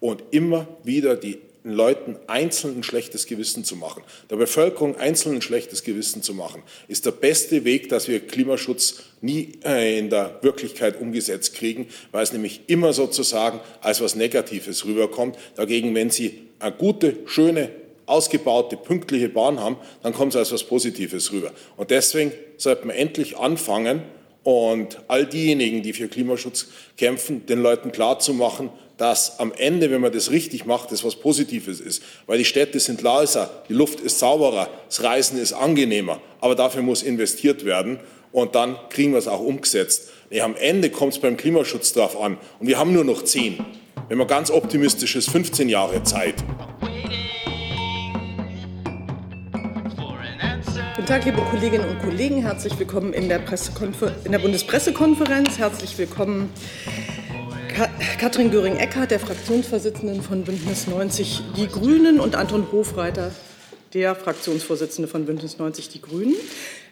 und immer wieder die Leuten einzeln ein schlechtes Gewissen zu machen, der Bevölkerung einzeln ein schlechtes Gewissen zu machen, ist der beste Weg, dass wir Klimaschutz nie äh, in der Wirklichkeit umgesetzt kriegen, weil es nämlich immer sozusagen als was Negatives rüberkommt. Dagegen, wenn Sie eine gute, schöne, ausgebaute, pünktliche Bahn haben, dann kommt es als was Positives rüber. Und deswegen sollte man endlich anfangen, und all diejenigen, die für Klimaschutz kämpfen, den Leuten klarzumachen, dass am Ende, wenn man das richtig macht, das was Positives ist. Weil die Städte sind leiser, die Luft ist sauberer, das Reisen ist angenehmer. Aber dafür muss investiert werden und dann kriegen wir es auch umgesetzt. Nee, am Ende kommt es beim Klimaschutz drauf an. Und wir haben nur noch zehn. Wenn man ganz optimistisch ist, 15 Jahre Zeit. Tag, liebe Kolleginnen und Kollegen. Herzlich willkommen in der, in der Bundespressekonferenz. Herzlich willkommen Katrin Göring-Eckardt, der Fraktionsvorsitzenden von Bündnis 90 Die Grünen und Anton Hofreiter, der Fraktionsvorsitzende von Bündnis 90 Die Grünen.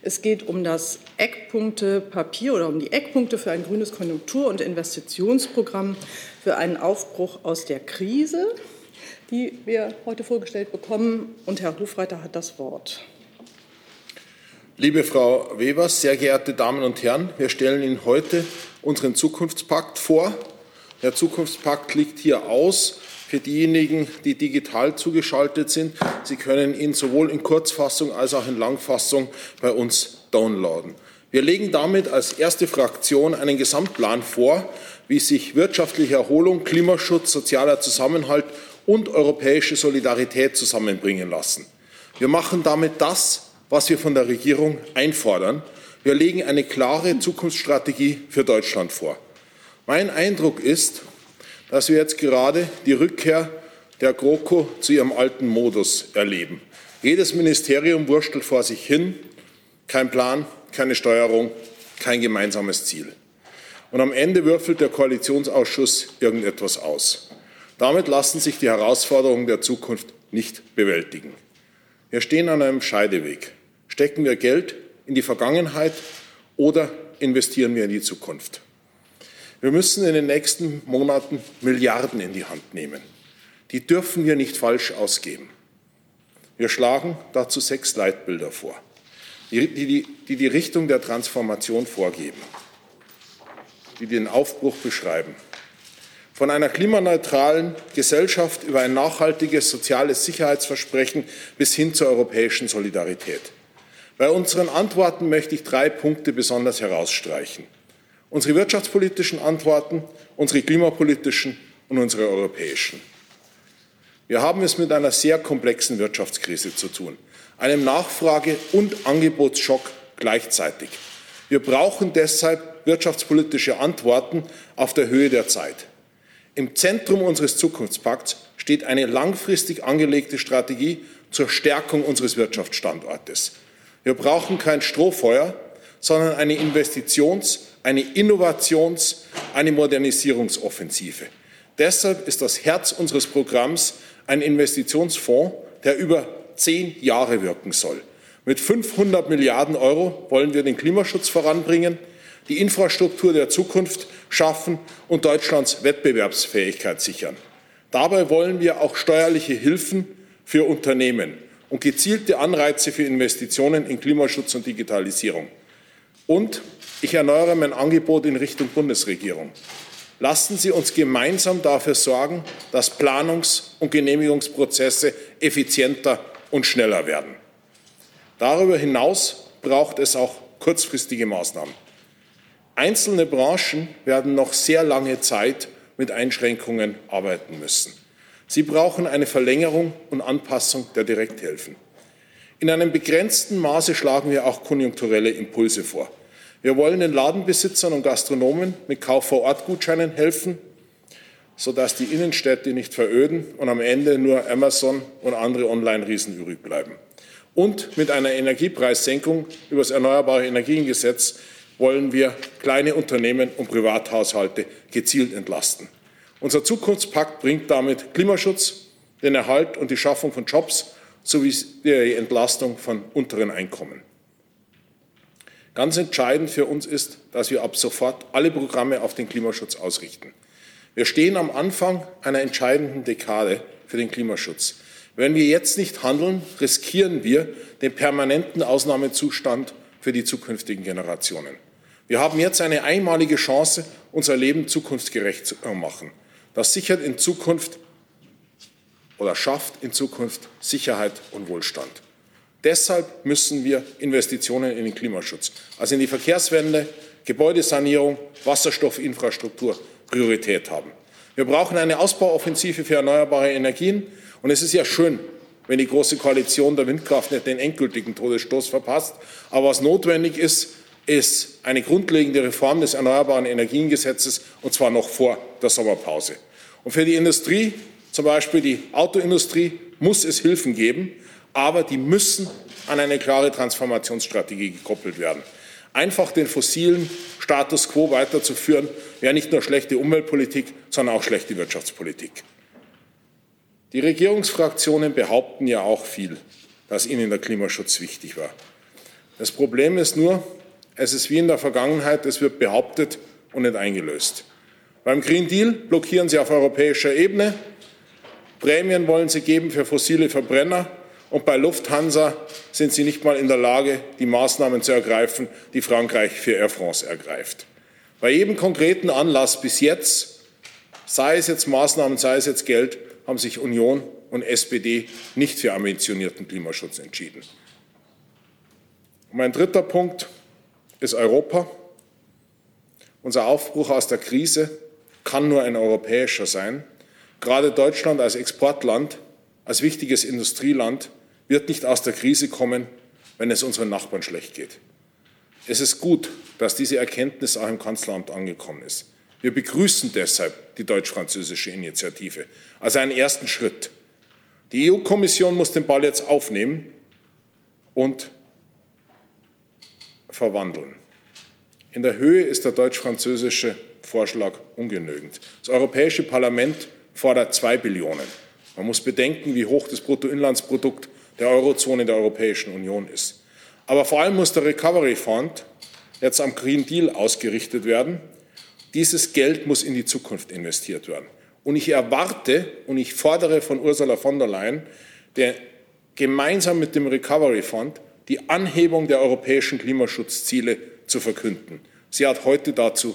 Es geht um das Eckpunktepapier oder um die Eckpunkte für ein grünes Konjunktur- und Investitionsprogramm für einen Aufbruch aus der Krise, die wir heute vorgestellt bekommen. Und Herr Hofreiter hat das Wort. Liebe Frau Wevers, sehr geehrte Damen und Herren, wir stellen Ihnen heute unseren Zukunftspakt vor. Der Zukunftspakt liegt hier aus für diejenigen, die digital zugeschaltet sind. Sie können ihn sowohl in Kurzfassung als auch in Langfassung bei uns downloaden. Wir legen damit als erste Fraktion einen Gesamtplan vor, wie sich wirtschaftliche Erholung, Klimaschutz, sozialer Zusammenhalt und europäische Solidarität zusammenbringen lassen. Wir machen damit das, was wir von der Regierung einfordern. Wir legen eine klare Zukunftsstrategie für Deutschland vor. Mein Eindruck ist, dass wir jetzt gerade die Rückkehr der GroKo zu ihrem alten Modus erleben. Jedes Ministerium wurstelt vor sich hin, kein Plan, keine Steuerung, kein gemeinsames Ziel. Und am Ende würfelt der Koalitionsausschuss irgendetwas aus. Damit lassen sich die Herausforderungen der Zukunft nicht bewältigen. Wir stehen an einem Scheideweg. Stecken wir Geld in die Vergangenheit oder investieren wir in die Zukunft? Wir müssen in den nächsten Monaten Milliarden in die Hand nehmen. Die dürfen wir nicht falsch ausgeben. Wir schlagen dazu sechs Leitbilder vor, die die, die, die Richtung der Transformation vorgeben, die den Aufbruch beschreiben. Von einer klimaneutralen Gesellschaft über ein nachhaltiges soziales Sicherheitsversprechen bis hin zur europäischen Solidarität. Bei unseren Antworten möchte ich drei Punkte besonders herausstreichen. Unsere wirtschaftspolitischen Antworten, unsere klimapolitischen und unsere europäischen. Wir haben es mit einer sehr komplexen Wirtschaftskrise zu tun, einem Nachfrage- und Angebotsschock gleichzeitig. Wir brauchen deshalb wirtschaftspolitische Antworten auf der Höhe der Zeit. Im Zentrum unseres Zukunftspakts steht eine langfristig angelegte Strategie zur Stärkung unseres Wirtschaftsstandortes. Wir brauchen kein Strohfeuer, sondern eine Investitions-, eine Innovations-, eine Modernisierungsoffensive. Deshalb ist das Herz unseres Programms ein Investitionsfonds, der über zehn Jahre wirken soll. Mit 500 Milliarden Euro wollen wir den Klimaschutz voranbringen, die Infrastruktur der Zukunft schaffen und Deutschlands Wettbewerbsfähigkeit sichern. Dabei wollen wir auch steuerliche Hilfen für Unternehmen und gezielte Anreize für Investitionen in Klimaschutz und Digitalisierung. Und ich erneuere mein Angebot in Richtung Bundesregierung. Lassen Sie uns gemeinsam dafür sorgen, dass Planungs- und Genehmigungsprozesse effizienter und schneller werden. Darüber hinaus braucht es auch kurzfristige Maßnahmen. Einzelne Branchen werden noch sehr lange Zeit mit Einschränkungen arbeiten müssen. Sie brauchen eine Verlängerung und Anpassung der Direkthilfen. In einem begrenzten Maße schlagen wir auch konjunkturelle Impulse vor. Wir wollen den Ladenbesitzern und Gastronomen mit Kauf-vor-Ort-Gutscheinen helfen, sodass die Innenstädte nicht veröden und am Ende nur Amazon und andere Online-Riesen übrig bleiben. Und mit einer Energiepreissenkung über das Erneuerbare Energiengesetz wollen wir kleine Unternehmen und Privathaushalte gezielt entlasten. Unser Zukunftspakt bringt damit Klimaschutz, den Erhalt und die Schaffung von Jobs sowie die Entlastung von unteren Einkommen. Ganz entscheidend für uns ist, dass wir ab sofort alle Programme auf den Klimaschutz ausrichten. Wir stehen am Anfang einer entscheidenden Dekade für den Klimaschutz. Wenn wir jetzt nicht handeln, riskieren wir den permanenten Ausnahmezustand für die zukünftigen Generationen. Wir haben jetzt eine einmalige Chance, unser Leben zukunftsgerecht zu machen. Das sichert in Zukunft oder schafft in Zukunft Sicherheit und Wohlstand. Deshalb müssen wir Investitionen in den Klimaschutz, also in die Verkehrswende, Gebäudesanierung, Wasserstoffinfrastruktur Priorität haben. Wir brauchen eine Ausbauoffensive für erneuerbare Energien. Und es ist ja schön, wenn die Große Koalition der Windkraft nicht den endgültigen Todesstoß verpasst. Aber was notwendig ist, ist eine grundlegende Reform des Erneuerbaren Energiengesetzes, und zwar noch vor der Sommerpause. Und für die Industrie, zum Beispiel die Autoindustrie, muss es Hilfen geben, aber die müssen an eine klare Transformationsstrategie gekoppelt werden. Einfach den fossilen Status quo weiterzuführen, wäre nicht nur schlechte Umweltpolitik, sondern auch schlechte Wirtschaftspolitik. Die Regierungsfraktionen behaupten ja auch viel, dass ihnen der Klimaschutz wichtig war. Das Problem ist nur, es ist wie in der Vergangenheit, es wird behauptet und nicht eingelöst. Beim Green Deal blockieren sie auf europäischer Ebene, Prämien wollen sie geben für fossile Verbrenner und bei Lufthansa sind sie nicht mal in der Lage, die Maßnahmen zu ergreifen, die Frankreich für Air France ergreift. Bei jedem konkreten Anlass bis jetzt, sei es jetzt Maßnahmen, sei es jetzt Geld, haben sich Union und SPD nicht für ambitionierten Klimaschutz entschieden. Mein dritter Punkt ist Europa. Unser Aufbruch aus der Krise kann nur ein europäischer sein. Gerade Deutschland als Exportland, als wichtiges Industrieland wird nicht aus der Krise kommen, wenn es unseren Nachbarn schlecht geht. Es ist gut, dass diese Erkenntnis auch im Kanzleramt angekommen ist. Wir begrüßen deshalb die deutsch-französische Initiative als einen ersten Schritt. Die EU-Kommission muss den Ball jetzt aufnehmen und verwandeln. In der Höhe ist der deutsch-französische Vorschlag ungenügend. Das Europäische Parlament fordert zwei Billionen. Man muss bedenken, wie hoch das Bruttoinlandsprodukt der Eurozone der Europäischen Union ist. Aber vor allem muss der Recovery Fund jetzt am Green Deal ausgerichtet werden. Dieses Geld muss in die Zukunft investiert werden. Und ich erwarte und ich fordere von Ursula von der Leyen, der gemeinsam mit dem Recovery Fund die Anhebung der europäischen Klimaschutzziele zu verkünden. Sie hat heute dazu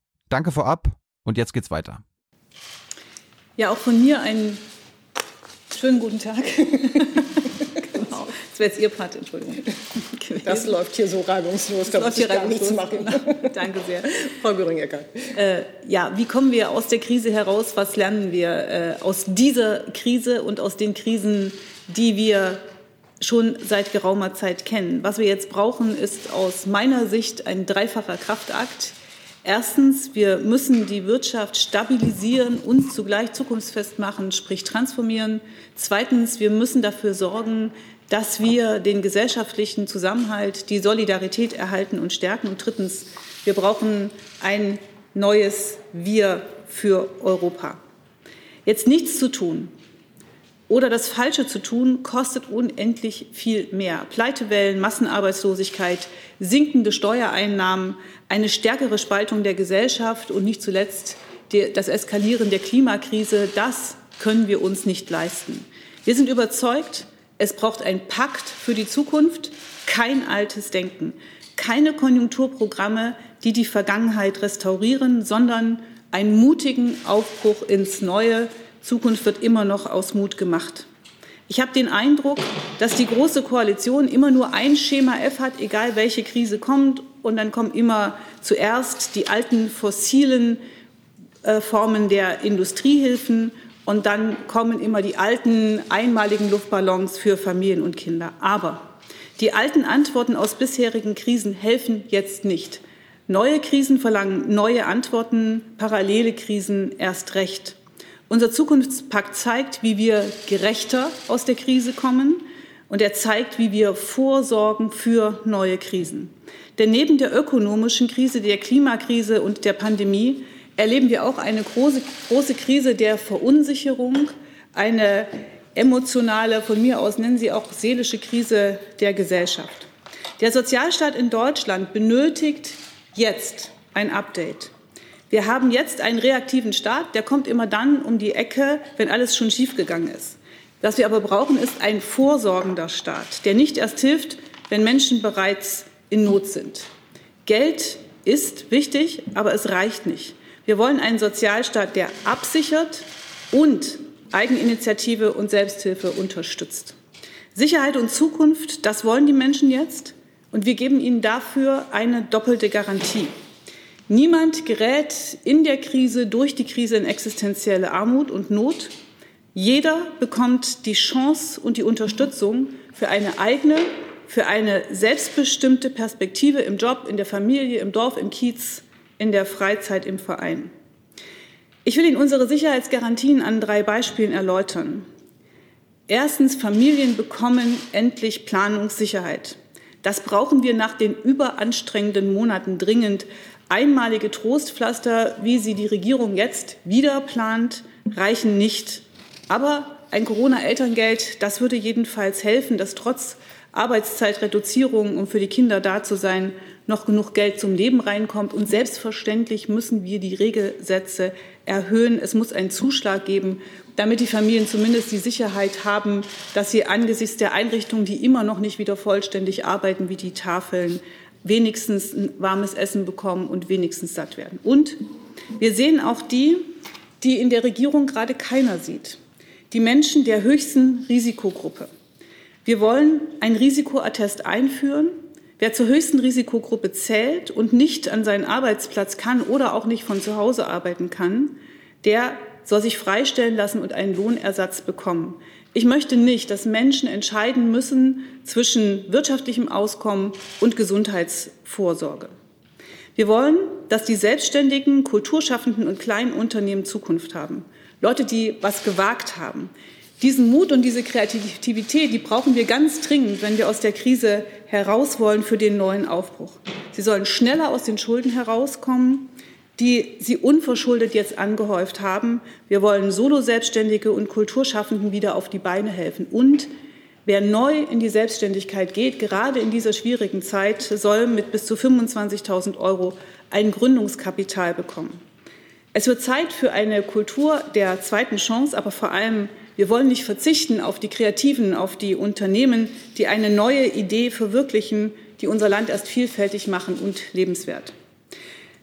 danke vorab und jetzt geht's weiter. Ja, auch von mir einen schönen guten Tag. wäre jetzt Ihr Part, Entschuldigung. Das läuft hier so reibungslos, da muss ich gar nichts machen. Genau. Danke sehr. Frau Göring-Eckert. Äh, ja, wie kommen wir aus der Krise heraus? Was lernen wir äh, aus dieser Krise und aus den Krisen, die wir schon seit geraumer Zeit kennen? Was wir jetzt brauchen, ist aus meiner Sicht ein dreifacher Kraftakt. Erstens, wir müssen die Wirtschaft stabilisieren und zugleich zukunftsfest machen, sprich transformieren. Zweitens, wir müssen dafür sorgen, dass wir den gesellschaftlichen Zusammenhalt, die Solidarität erhalten und stärken. Und drittens, wir brauchen ein neues Wir für Europa. Jetzt nichts zu tun oder das Falsche zu tun, kostet unendlich viel mehr. Pleitewellen, Massenarbeitslosigkeit, sinkende Steuereinnahmen, eine stärkere Spaltung der Gesellschaft und nicht zuletzt das Eskalieren der Klimakrise, das können wir uns nicht leisten. Wir sind überzeugt, es braucht einen Pakt für die Zukunft, kein altes Denken, keine Konjunkturprogramme, die die Vergangenheit restaurieren, sondern einen mutigen Aufbruch ins Neue. Zukunft wird immer noch aus Mut gemacht. Ich habe den Eindruck, dass die Große Koalition immer nur ein Schema F hat, egal welche Krise kommt. Und dann kommen immer zuerst die alten fossilen äh, Formen der Industriehilfen und dann kommen immer die alten einmaligen Luftballons für Familien und Kinder. Aber die alten Antworten aus bisherigen Krisen helfen jetzt nicht. Neue Krisen verlangen neue Antworten, parallele Krisen erst recht. Unser Zukunftspakt zeigt, wie wir gerechter aus der Krise kommen und er zeigt, wie wir vorsorgen für neue Krisen. Denn neben der ökonomischen Krise, der Klimakrise und der Pandemie erleben wir auch eine große, große Krise der Verunsicherung, eine emotionale, von mir aus nennen Sie auch seelische Krise der Gesellschaft. Der Sozialstaat in Deutschland benötigt jetzt ein Update. Wir haben jetzt einen reaktiven Staat, der kommt immer dann um die Ecke, wenn alles schon schiefgegangen ist. Was wir aber brauchen, ist ein vorsorgender Staat, der nicht erst hilft, wenn Menschen bereits in Not sind. Geld ist wichtig, aber es reicht nicht. Wir wollen einen Sozialstaat, der absichert und Eigeninitiative und Selbsthilfe unterstützt. Sicherheit und Zukunft, das wollen die Menschen jetzt. Und wir geben ihnen dafür eine doppelte Garantie. Niemand gerät in der Krise, durch die Krise in existenzielle Armut und Not. Jeder bekommt die Chance und die Unterstützung für eine eigene, für eine selbstbestimmte Perspektive im Job, in der Familie, im Dorf, im Kiez, in der Freizeit, im Verein. Ich will Ihnen unsere Sicherheitsgarantien an drei Beispielen erläutern. Erstens, Familien bekommen endlich Planungssicherheit. Das brauchen wir nach den überanstrengenden Monaten dringend. Einmalige Trostpflaster, wie sie die Regierung jetzt wieder plant, reichen nicht. Aber ein Corona-Elterngeld, das würde jedenfalls helfen, dass trotz Arbeitszeitreduzierung, um für die Kinder da zu sein, noch genug Geld zum Leben reinkommt. Und selbstverständlich müssen wir die Regelsätze erhöhen. Es muss einen Zuschlag geben, damit die Familien zumindest die Sicherheit haben, dass sie angesichts der Einrichtungen, die immer noch nicht wieder vollständig arbeiten, wie die Tafeln, wenigstens ein warmes Essen bekommen und wenigstens satt werden. Und wir sehen auch die, die in der Regierung gerade keiner sieht. Die Menschen der höchsten Risikogruppe. Wir wollen ein Risikoattest einführen. Wer zur höchsten Risikogruppe zählt und nicht an seinen Arbeitsplatz kann oder auch nicht von zu Hause arbeiten kann, der soll sich freistellen lassen und einen Lohnersatz bekommen. Ich möchte nicht, dass Menschen entscheiden müssen zwischen wirtschaftlichem Auskommen und Gesundheitsvorsorge. Wir wollen, dass die selbstständigen, kulturschaffenden und kleinen Unternehmen Zukunft haben. Leute, die was gewagt haben, diesen Mut und diese Kreativität, die brauchen wir ganz dringend, wenn wir aus der Krise heraus wollen für den neuen Aufbruch. Sie sollen schneller aus den Schulden herauskommen, die sie unverschuldet jetzt angehäuft haben. Wir wollen Solo-Selbstständige und Kulturschaffenden wieder auf die Beine helfen. Und wer neu in die Selbstständigkeit geht, gerade in dieser schwierigen Zeit, soll mit bis zu 25.000 Euro ein Gründungskapital bekommen. Es wird Zeit für eine Kultur der zweiten Chance, aber vor allem wir wollen nicht verzichten auf die Kreativen, auf die Unternehmen, die eine neue Idee verwirklichen, die unser Land erst vielfältig machen und lebenswert.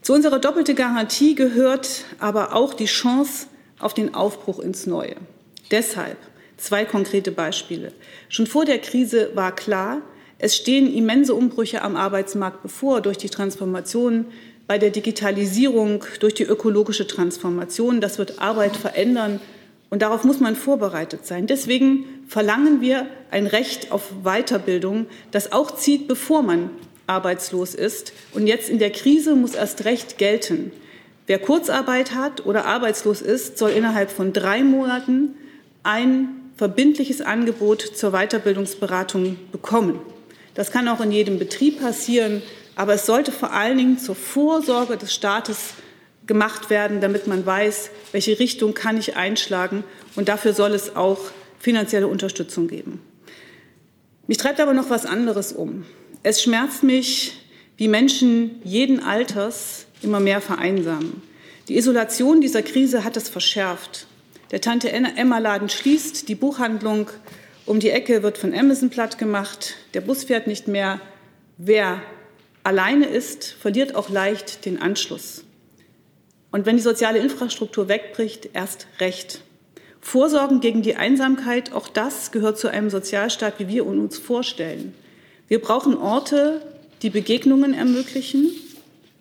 Zu unserer doppelten Garantie gehört aber auch die Chance auf den Aufbruch ins Neue. Deshalb zwei konkrete Beispiele. Schon vor der Krise war klar, es stehen immense Umbrüche am Arbeitsmarkt bevor durch die Transformation bei der Digitalisierung, durch die ökologische Transformation. Das wird Arbeit verändern und darauf muss man vorbereitet sein. Deswegen verlangen wir ein Recht auf Weiterbildung, das auch zieht, bevor man arbeitslos ist. Und jetzt in der Krise muss erst Recht gelten. Wer Kurzarbeit hat oder arbeitslos ist, soll innerhalb von drei Monaten ein verbindliches Angebot zur Weiterbildungsberatung bekommen. Das kann auch in jedem Betrieb passieren, aber es sollte vor allen Dingen zur Vorsorge des Staates gemacht werden, damit man weiß, welche Richtung kann ich einschlagen. Und dafür soll es auch finanzielle Unterstützung geben. Mich treibt aber noch was anderes um. Es schmerzt mich, wie Menschen jeden Alters immer mehr vereinsamen. Die Isolation dieser Krise hat es verschärft. Der Tante Emma-Laden schließt, die Buchhandlung um die Ecke wird von Amazon platt gemacht, der Bus fährt nicht mehr. Wer alleine ist, verliert auch leicht den Anschluss. Und wenn die soziale Infrastruktur wegbricht, erst recht. Vorsorgen gegen die Einsamkeit, auch das gehört zu einem Sozialstaat, wie wir uns vorstellen. Wir brauchen Orte, die Begegnungen ermöglichen,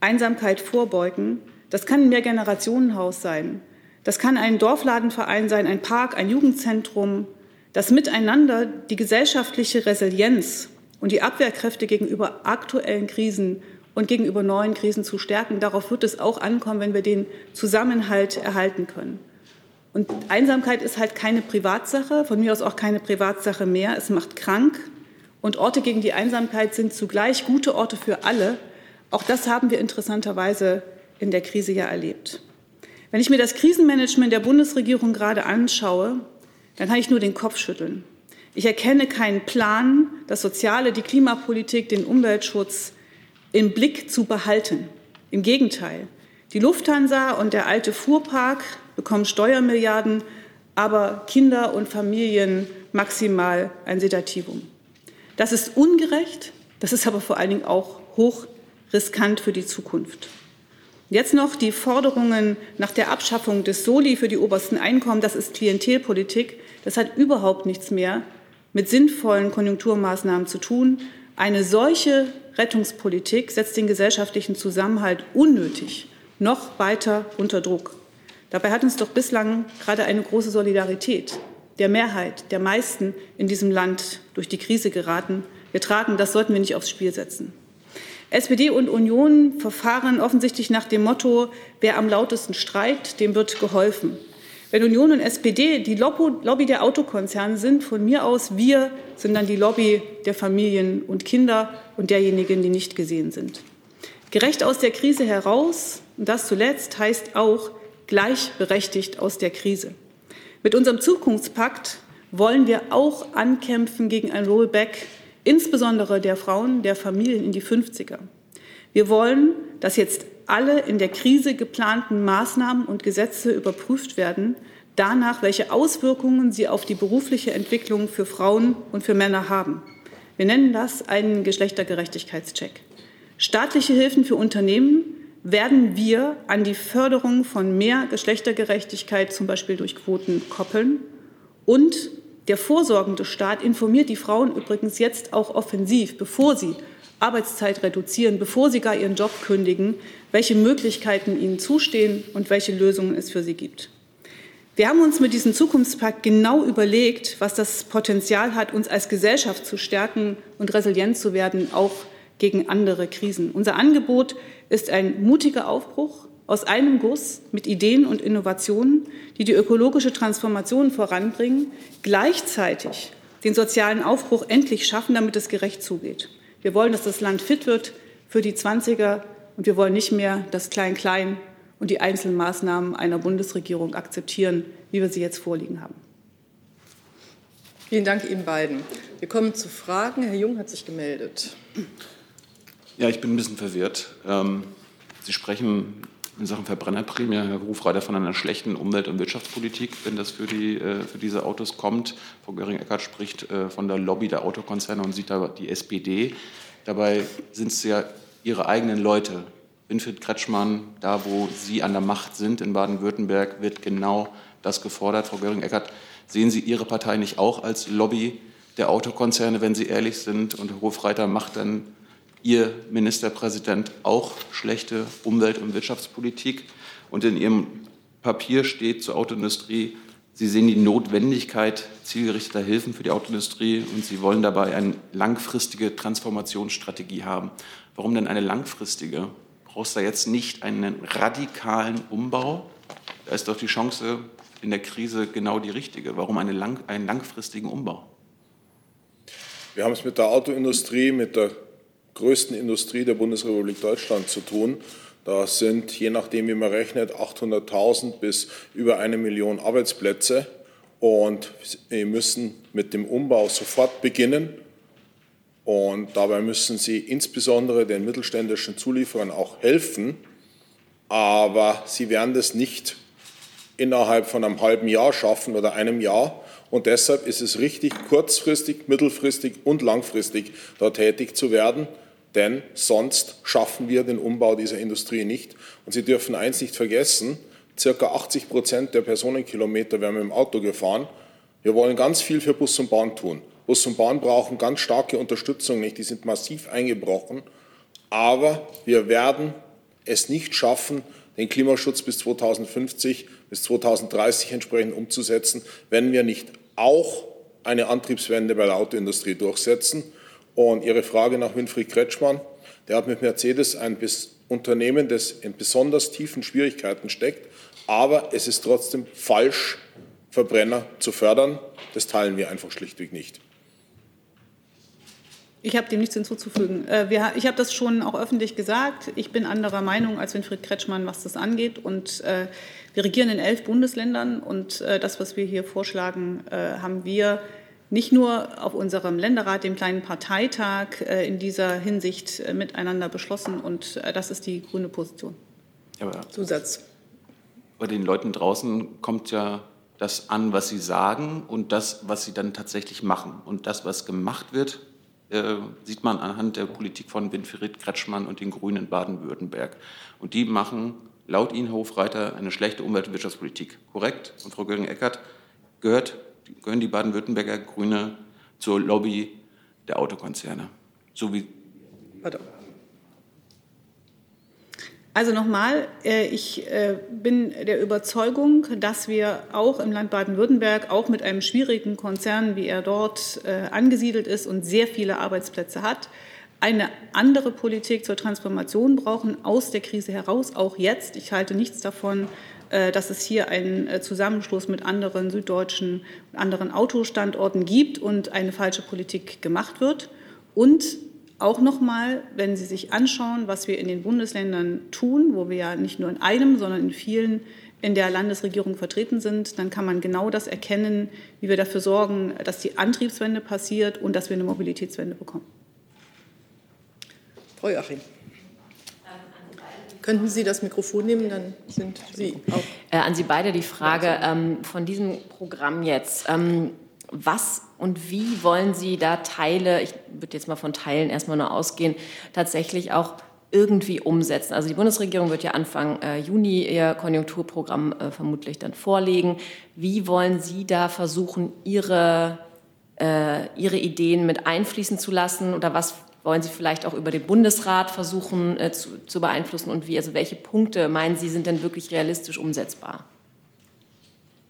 Einsamkeit vorbeugen. Das kann ein Mehrgenerationenhaus sein. Das kann ein Dorfladenverein sein, ein Park, ein Jugendzentrum. Das Miteinander die gesellschaftliche Resilienz und die Abwehrkräfte gegenüber aktuellen Krisen und gegenüber neuen Krisen zu stärken. Darauf wird es auch ankommen, wenn wir den Zusammenhalt erhalten können. Und Einsamkeit ist halt keine Privatsache, von mir aus auch keine Privatsache mehr. Es macht krank. Und Orte gegen die Einsamkeit sind zugleich gute Orte für alle. Auch das haben wir interessanterweise in der Krise ja erlebt. Wenn ich mir das Krisenmanagement der Bundesregierung gerade anschaue, dann kann ich nur den Kopf schütteln. Ich erkenne keinen Plan, das Soziale, die Klimapolitik, den Umweltschutz im Blick zu behalten. Im Gegenteil. Die Lufthansa und der alte Fuhrpark bekommen Steuermilliarden, aber Kinder und Familien maximal ein Sedativum. Das ist ungerecht, das ist aber vor allen Dingen auch hoch riskant für die Zukunft. Jetzt noch die Forderungen nach der Abschaffung des Soli für die obersten Einkommen. Das ist Klientelpolitik. Das hat überhaupt nichts mehr mit sinnvollen Konjunkturmaßnahmen zu tun. Eine solche Rettungspolitik setzt den gesellschaftlichen Zusammenhalt unnötig noch weiter unter Druck. Dabei hat uns doch bislang gerade eine große Solidarität der Mehrheit, der meisten in diesem Land durch die Krise geraten. Wir tragen, das sollten wir nicht aufs Spiel setzen. SPD und Union verfahren offensichtlich nach dem Motto, wer am lautesten streikt, dem wird geholfen. Wenn Union und SPD die Lobby der Autokonzerne sind, von mir aus, wir sind dann die Lobby der Familien und Kinder und derjenigen, die nicht gesehen sind. Gerecht aus der Krise heraus, und das zuletzt heißt auch gleichberechtigt aus der Krise. Mit unserem Zukunftspakt wollen wir auch ankämpfen gegen ein Rollback insbesondere der Frauen, der Familien in die 50er. Wir wollen, dass jetzt alle in der Krise geplanten Maßnahmen und Gesetze überprüft werden, danach, welche Auswirkungen sie auf die berufliche Entwicklung für Frauen und für Männer haben. Wir nennen das einen Geschlechtergerechtigkeitscheck. Staatliche Hilfen für Unternehmen werden wir an die Förderung von mehr Geschlechtergerechtigkeit, zum Beispiel durch Quoten, koppeln und der vorsorgende Staat informiert die Frauen übrigens jetzt auch offensiv, bevor sie Arbeitszeit reduzieren, bevor sie gar ihren Job kündigen, welche Möglichkeiten ihnen zustehen und welche Lösungen es für sie gibt. Wir haben uns mit diesem Zukunftspakt genau überlegt, was das Potenzial hat, uns als Gesellschaft zu stärken und resilient zu werden, auch gegen andere Krisen. Unser Angebot ist ein mutiger Aufbruch aus einem Guss mit Ideen und Innovationen, die die ökologische Transformation voranbringen, gleichzeitig den sozialen Aufbruch endlich schaffen, damit es gerecht zugeht. Wir wollen, dass das Land fit wird für die 20er und wir wollen nicht mehr das Klein-Klein und die einzelnen Maßnahmen einer Bundesregierung akzeptieren, wie wir sie jetzt vorliegen haben. Vielen Dank Ihnen beiden. Wir kommen zu Fragen. Herr Jung hat sich gemeldet. Ja, ich bin ein bisschen verwirrt. Ähm, Sie sprechen in Sachen Verbrennerprämie, Herr Hofreiter, von einer schlechten Umwelt- und Wirtschaftspolitik, wenn das für, die, äh, für diese Autos kommt. Frau Göring-Eckardt spricht äh, von der Lobby der Autokonzerne und sieht da die SPD. Dabei sind es ja Ihre eigenen Leute. Winfried Kretschmann, da wo Sie an der Macht sind in Baden-Württemberg, wird genau das gefordert. Frau Göring-Eckardt, sehen Sie Ihre Partei nicht auch als Lobby der Autokonzerne, wenn Sie ehrlich sind? Und Herr Hofreiter macht dann Ihr Ministerpräsident auch schlechte Umwelt- und Wirtschaftspolitik. Und in Ihrem Papier steht zur Autoindustrie, Sie sehen die Notwendigkeit zielgerichteter Hilfen für die Autoindustrie und Sie wollen dabei eine langfristige Transformationsstrategie haben. Warum denn eine langfristige? Brauchst du da jetzt nicht einen radikalen Umbau? Da ist doch die Chance in der Krise genau die richtige. Warum eine lang, einen langfristigen Umbau? Wir haben es mit der Autoindustrie, mit der größten Industrie der Bundesrepublik Deutschland zu tun. Da sind, je nachdem, wie man rechnet, 800.000 bis über eine Million Arbeitsplätze. Und wir müssen mit dem Umbau sofort beginnen. Und dabei müssen Sie insbesondere den mittelständischen Zulieferern auch helfen. Aber Sie werden das nicht innerhalb von einem halben Jahr schaffen oder einem Jahr. Und deshalb ist es richtig, kurzfristig, mittelfristig und langfristig da tätig zu werden denn sonst schaffen wir den Umbau dieser Industrie nicht. Und Sie dürfen eins nicht vergessen, circa 80 Prozent der Personenkilometer werden wir im Auto gefahren. Wir wollen ganz viel für Bus und Bahn tun. Bus und Bahn brauchen ganz starke Unterstützung nicht, die sind massiv eingebrochen. Aber wir werden es nicht schaffen, den Klimaschutz bis 2050, bis 2030 entsprechend umzusetzen, wenn wir nicht auch eine Antriebswende bei der Autoindustrie durchsetzen. Und Ihre Frage nach Winfried Kretschmann, der hat mit Mercedes ein Unternehmen, das in besonders tiefen Schwierigkeiten steckt, Aber es ist trotzdem falsch, Verbrenner zu fördern. Das teilen wir einfach schlichtweg nicht. Ich habe dem nichts hinzuzufügen. Äh, ich habe das schon auch öffentlich gesagt. Ich bin anderer Meinung als Winfried Kretschmann, was das angeht. Und äh, wir regieren in elf Bundesländern. Und äh, das, was wir hier vorschlagen, haben wir nicht nur auf unserem Länderrat, dem kleinen Parteitag, in dieser Hinsicht miteinander beschlossen. Und das ist die grüne Position. Aber Zusatz. Bei den Leuten draußen kommt ja das an, was sie sagen und das, was sie dann tatsächlich machen. Und das, was gemacht wird, äh, sieht man anhand der Politik von Winfried Kretschmann und den Grünen in Baden-Württemberg. Und die machen laut Ihnen, Hofreiter, eine schlechte Umwelt- und Wirtschaftspolitik. Korrekt? Und Frau Göring-Eckert, gehört, gehören die Baden-Württemberger Grüne zur Lobby der Autokonzerne? So wie. Pardon. Also nochmal, äh, ich äh, bin der Überzeugung, dass wir auch im Land Baden-Württemberg, auch mit einem schwierigen Konzern, wie er dort äh, angesiedelt ist und sehr viele Arbeitsplätze hat, eine andere Politik zur Transformation brauchen, aus der Krise heraus, auch jetzt. Ich halte nichts davon, dass es hier einen Zusammenschluss mit anderen süddeutschen anderen Autostandorten gibt und eine falsche Politik gemacht wird. Und auch nochmal, wenn Sie sich anschauen, was wir in den Bundesländern tun, wo wir ja nicht nur in einem, sondern in vielen in der Landesregierung vertreten sind, dann kann man genau das erkennen, wie wir dafür sorgen, dass die Antriebswende passiert und dass wir eine Mobilitätswende bekommen. Frau Joachim. Könnten Sie das Mikrofon nehmen, dann sind Sie auch. Äh, an Sie beide die Frage ähm, von diesem Programm jetzt. Ähm, was und wie wollen Sie da Teile, ich würde jetzt mal von Teilen erstmal nur ausgehen, tatsächlich auch irgendwie umsetzen? Also die Bundesregierung wird ja Anfang äh, Juni ihr Konjunkturprogramm äh, vermutlich dann vorlegen. Wie wollen Sie da versuchen, Ihre, äh, Ihre Ideen mit einfließen zu lassen? Oder was wollen Sie vielleicht auch über den Bundesrat versuchen äh, zu, zu beeinflussen? Und wie, also welche Punkte meinen Sie sind denn wirklich realistisch umsetzbar?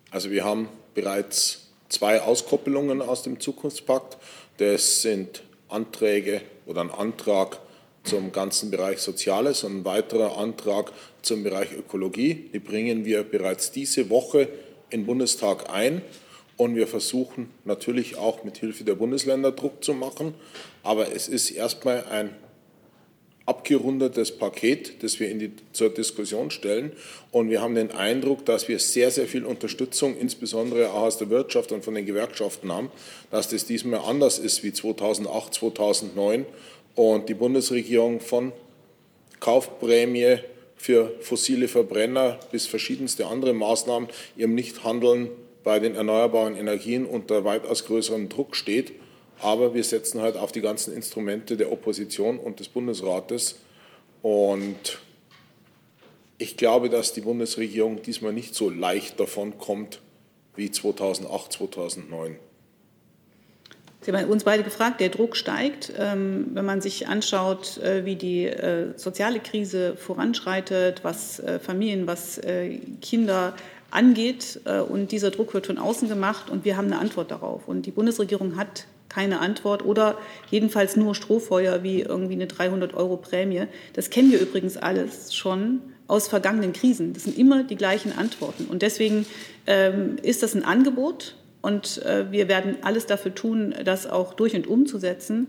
Also wir haben bereits zwei Auskoppelungen aus dem Zukunftspakt. Das sind Anträge oder ein Antrag zum ganzen Bereich Soziales und ein weiterer Antrag zum Bereich Ökologie. Die bringen wir bereits diese Woche in den Bundestag ein. Und wir versuchen natürlich auch mit Hilfe der Bundesländer Druck zu machen. Aber es ist erstmal ein abgerundetes Paket, das wir die, zur Diskussion stellen. Und wir haben den Eindruck, dass wir sehr, sehr viel Unterstützung, insbesondere auch aus der Wirtschaft und von den Gewerkschaften haben, dass das diesmal anders ist wie 2008, 2009 und die Bundesregierung von Kaufprämie für fossile Verbrenner bis verschiedenste andere Maßnahmen ihrem Nichthandeln bei den erneuerbaren Energien unter weitaus größerem Druck steht. Aber wir setzen halt auf die ganzen Instrumente der Opposition und des Bundesrates. Und ich glaube, dass die Bundesregierung diesmal nicht so leicht davon kommt wie 2008, 2009. Sie haben uns beide gefragt, der Druck steigt. Ähm, wenn man sich anschaut, äh, wie die äh, soziale Krise voranschreitet, was äh, Familien, was Kinder angeht. Und dieser Druck wird von außen gemacht und wir haben eine Antwort darauf. Und die Bundesregierung hat keine Antwort oder jedenfalls nur Strohfeuer wie irgendwie eine 300 Euro Prämie. Das kennen wir übrigens alles schon aus vergangenen Krisen. Das sind immer die gleichen Antworten. Und deswegen ähm, ist das ein Angebot und äh, wir werden alles dafür tun, das auch durch und umzusetzen.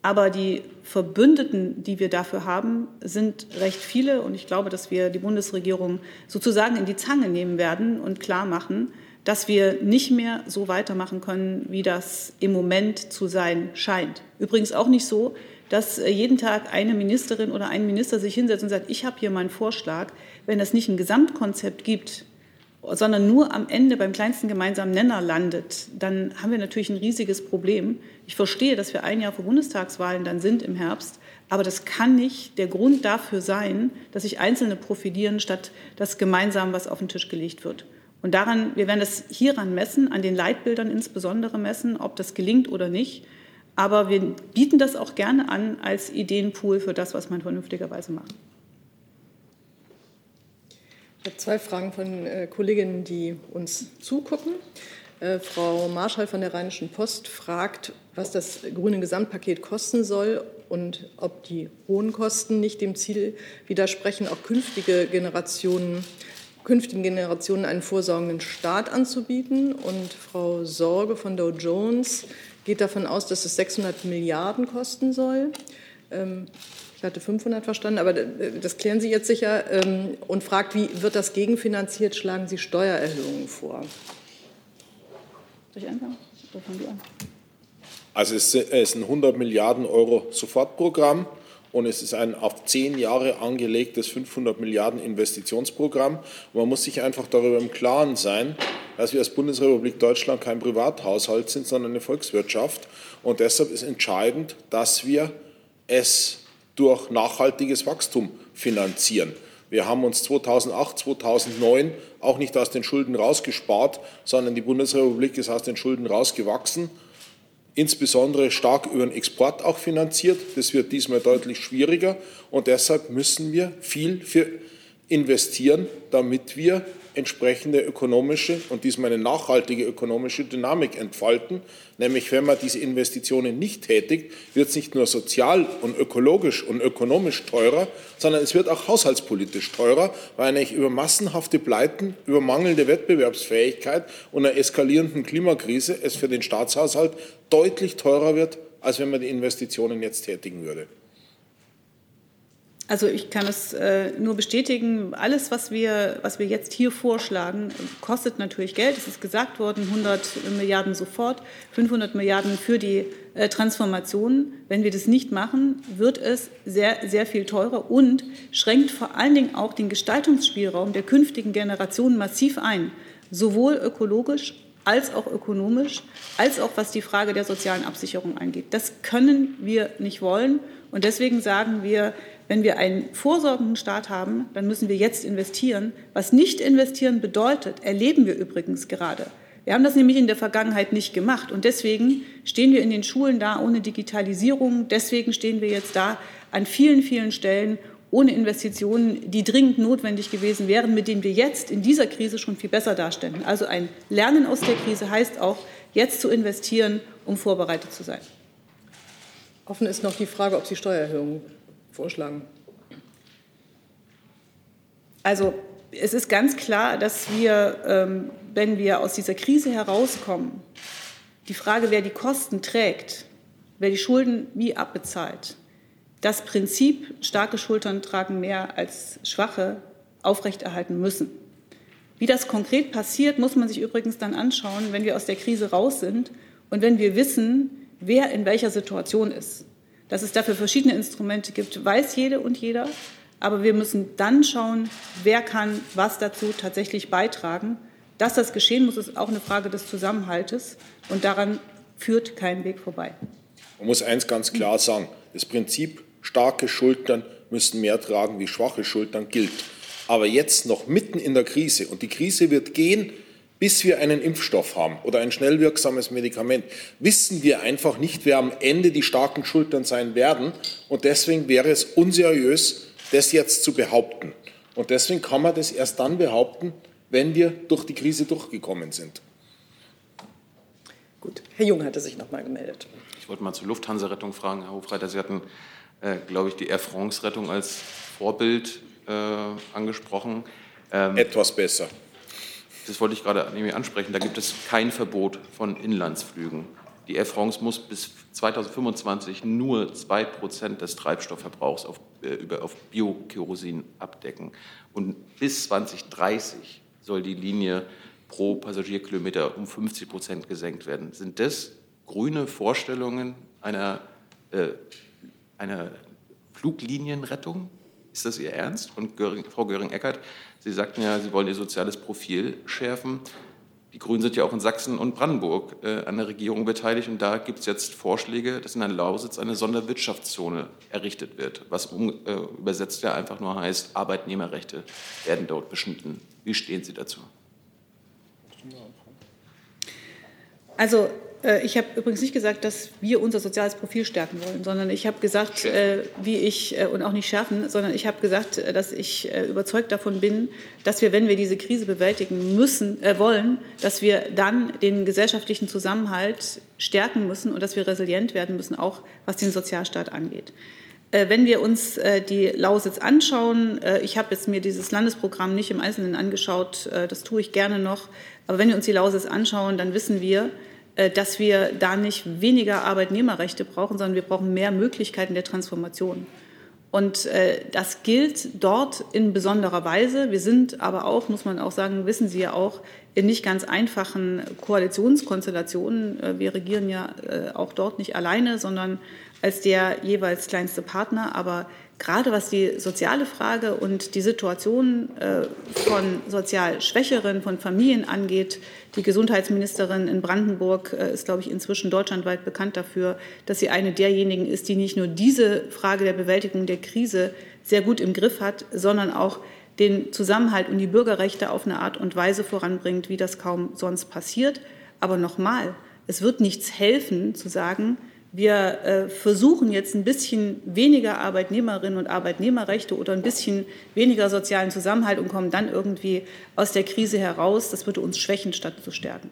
Aber die Verbündeten, die wir dafür haben, sind recht viele. Und ich glaube, dass wir die Bundesregierung sozusagen in die Zange nehmen werden und klar machen, dass wir nicht mehr so weitermachen können, wie das im Moment zu sein scheint. Übrigens auch nicht so, dass äh, jeden Tag eine Ministerin oder ein Minister sich hinsetzt und sagt, ich habe hier meinen Vorschlag. Wenn es nicht ein Gesamtkonzept gibt, sondern nur am Ende beim kleinsten gemeinsamen Nenner landet, dann haben wir natürlich ein riesiges Problem. Ich verstehe, dass wir ein Jahr vor Bundestagswahlen dann sind im Herbst, aber das kann nicht der Grund dafür sein, dass sich Einzelne profitieren, statt dass gemeinsam was auf den Tisch gelegt wird. Und daran, wir werden das hieran messen, an den Leitbildern insbesondere messen, ob das gelingt oder nicht. Aber wir bieten das auch gerne an als Ideenpool für das, was man vernünftigerweise macht. Ich habe zwei Fragen von äh, Kolleginnen, die uns zugucken. Äh, Frau Marschall von der Rheinischen Post fragt, was das grüne Gesamtpaket kosten soll und ob die hohen Kosten nicht dem Ziel widersprechen, auch künftige Generationen künftigen Generationen einen vorsorgenden Staat anzubieten. Und Frau Sorge von Dow Jones geht davon aus, dass es 600 Milliarden kosten soll. Ähm, ich hatte 500 verstanden, aber das klären Sie jetzt sicher. Ähm, und fragt, wie wird das gegenfinanziert? Schlagen Sie Steuererhöhungen vor? Soll ich anfangen? Also es ist ein 100 Milliarden Euro Sofortprogramm und es ist ein auf zehn Jahre angelegtes 500 Milliarden Investitionsprogramm. Und man muss sich einfach darüber im Klaren sein, dass wir als Bundesrepublik Deutschland kein Privathaushalt sind, sondern eine Volkswirtschaft. Und deshalb ist entscheidend, dass wir es durch nachhaltiges Wachstum finanzieren. Wir haben uns 2008, 2009 auch nicht aus den Schulden rausgespart, sondern die Bundesrepublik ist aus den Schulden rausgewachsen insbesondere stark über den Export auch finanziert. Das wird diesmal deutlich schwieriger und deshalb müssen wir viel für investieren, damit wir entsprechende ökonomische und diesmal eine nachhaltige ökonomische Dynamik entfalten. Nämlich, wenn man diese Investitionen nicht tätigt, wird es nicht nur sozial und ökologisch und ökonomisch teurer, sondern es wird auch haushaltspolitisch teurer, weil eigentlich über massenhafte Pleiten, über mangelnde Wettbewerbsfähigkeit und einer eskalierenden Klimakrise es für den Staatshaushalt deutlich teurer wird, als wenn man die Investitionen jetzt tätigen würde. Also ich kann es äh, nur bestätigen, alles, was wir, was wir jetzt hier vorschlagen, kostet natürlich Geld. Es ist gesagt worden, 100 Milliarden sofort, 500 Milliarden für die äh, Transformation. Wenn wir das nicht machen, wird es sehr, sehr viel teurer und schränkt vor allen Dingen auch den Gestaltungsspielraum der künftigen Generationen massiv ein, sowohl ökologisch als auch ökonomisch, als auch was die Frage der sozialen Absicherung angeht. Das können wir nicht wollen. Und deswegen sagen wir, wenn wir einen vorsorgenden Staat haben, dann müssen wir jetzt investieren. Was nicht investieren bedeutet, erleben wir übrigens gerade. Wir haben das nämlich in der Vergangenheit nicht gemacht. Und deswegen stehen wir in den Schulen da ohne Digitalisierung. Deswegen stehen wir jetzt da an vielen, vielen Stellen ohne Investitionen, die dringend notwendig gewesen wären, mit denen wir jetzt in dieser Krise schon viel besser darstellen. Also ein Lernen aus der Krise heißt auch, jetzt zu investieren, um vorbereitet zu sein. Offen ist noch die Frage, ob Sie Steuererhöhungen vorschlagen? Also es ist ganz klar, dass wir, ähm, wenn wir aus dieser Krise herauskommen, die Frage, wer die Kosten trägt, wer die Schulden wie abbezahlt, das Prinzip, starke Schultern tragen mehr als schwache, aufrechterhalten müssen. Wie das konkret passiert, muss man sich übrigens dann anschauen, wenn wir aus der Krise raus sind und wenn wir wissen, wer in welcher Situation ist. Dass es dafür verschiedene Instrumente gibt, weiß jede und jeder. Aber wir müssen dann schauen, wer kann was dazu tatsächlich beitragen. Dass das geschehen muss, ist auch eine Frage des Zusammenhaltes. Und daran führt kein Weg vorbei. Man muss eins ganz klar sagen. Das Prinzip, starke Schultern müssen mehr tragen wie schwache Schultern gilt. Aber jetzt noch mitten in der Krise, und die Krise wird gehen, bis wir einen Impfstoff haben oder ein schnell wirksames Medikament, wissen wir einfach nicht, wer am Ende die starken Schultern sein werden. Und deswegen wäre es unseriös, das jetzt zu behaupten. Und deswegen kann man das erst dann behaupten, wenn wir durch die Krise durchgekommen sind. Gut, Herr Jung hatte sich noch mal gemeldet. Ich wollte mal zur Lufthansa-Rettung fragen, Herr Hofreiter. Sie hatten, äh, glaube ich, die Air France-Rettung als Vorbild äh, angesprochen. Ähm, Etwas besser das wollte ich gerade ansprechen, da gibt es kein Verbot von Inlandsflügen. Die Air France muss bis 2025 nur 2 Prozent des Treibstoffverbrauchs auf, äh, auf Biokerosin abdecken. Und bis 2030 soll die Linie pro Passagierkilometer um 50 Prozent gesenkt werden. Sind das grüne Vorstellungen einer, äh, einer Fluglinienrettung? Ist das Ihr Ernst? Und Göring, Frau Göring-Eckardt, Sie sagten ja, Sie wollen Ihr soziales Profil schärfen. Die Grünen sind ja auch in Sachsen und Brandenburg äh, an der Regierung beteiligt und da gibt es jetzt Vorschläge, dass in der Lausitz eine Sonderwirtschaftszone errichtet wird, was um, äh, übersetzt ja einfach nur heißt, Arbeitnehmerrechte werden dort beschnitten. Wie stehen Sie dazu? Also ich habe übrigens nicht gesagt, dass wir unser soziales Profil stärken wollen, sondern ich habe gesagt, äh, wie ich, äh, und auch nicht schärfen, sondern ich habe gesagt, äh, dass ich äh, überzeugt davon bin, dass wir, wenn wir diese Krise bewältigen müssen, äh, wollen, dass wir dann den gesellschaftlichen Zusammenhalt stärken müssen und dass wir resilient werden müssen, auch was den Sozialstaat angeht. Äh, wenn wir uns äh, die Lausitz anschauen, äh, ich habe jetzt mir dieses Landesprogramm nicht im Einzelnen angeschaut, das tue ich gerne noch, aber wenn wir uns die Lausitz anschauen, dann wissen wir, dass wir da nicht weniger Arbeitnehmerrechte brauchen, sondern wir brauchen mehr Möglichkeiten der Transformation. Und das gilt dort in besonderer Weise. Wir sind aber auch, muss man auch sagen, wissen Sie ja auch, in nicht ganz einfachen Koalitionskonstellationen. Wir regieren ja auch dort nicht alleine, sondern als der jeweils kleinste Partner. Aber gerade was die soziale Frage und die Situation äh, von sozial Schwächeren, von Familien angeht, die Gesundheitsministerin in Brandenburg äh, ist, glaube ich, inzwischen deutschlandweit bekannt dafür, dass sie eine derjenigen ist, die nicht nur diese Frage der Bewältigung der Krise sehr gut im Griff hat, sondern auch den Zusammenhalt und die Bürgerrechte auf eine Art und Weise voranbringt, wie das kaum sonst passiert. Aber nochmal, es wird nichts helfen zu sagen, wir äh, versuchen jetzt ein bisschen weniger Arbeitnehmerinnen und Arbeitnehmerrechte oder ein bisschen weniger sozialen Zusammenhalt und kommen dann irgendwie aus der Krise heraus. Das würde uns schwächen, statt zu stärken.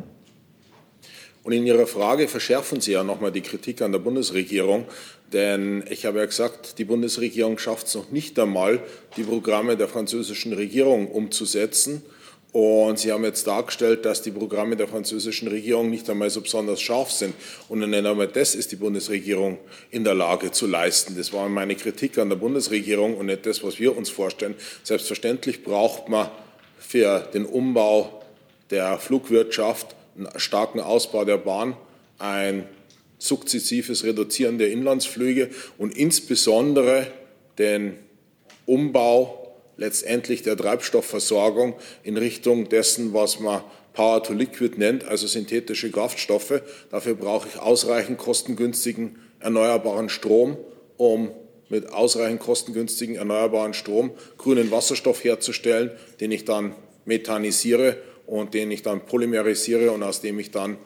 Und in Ihrer Frage verschärfen Sie ja nochmal die Kritik an der Bundesregierung. Denn ich habe ja gesagt, die Bundesregierung schafft es noch nicht einmal, die Programme der französischen Regierung umzusetzen. Und Sie haben jetzt dargestellt, dass die Programme der französischen Regierung nicht einmal so besonders scharf sind. Und nicht einmal das ist die Bundesregierung in der Lage zu leisten. Das war meine Kritik an der Bundesregierung und nicht das, was wir uns vorstellen. Selbstverständlich braucht man für den Umbau der Flugwirtschaft einen starken Ausbau der Bahn, ein sukzessives Reduzieren der Inlandsflüge und insbesondere den Umbau letztendlich der Treibstoffversorgung in Richtung dessen, was man Power to Liquid nennt, also synthetische Kraftstoffe. Dafür brauche ich ausreichend kostengünstigen erneuerbaren Strom, um mit ausreichend kostengünstigen erneuerbaren Strom grünen Wasserstoff herzustellen, den ich dann methanisiere und den ich dann polymerisiere und aus dem ich dann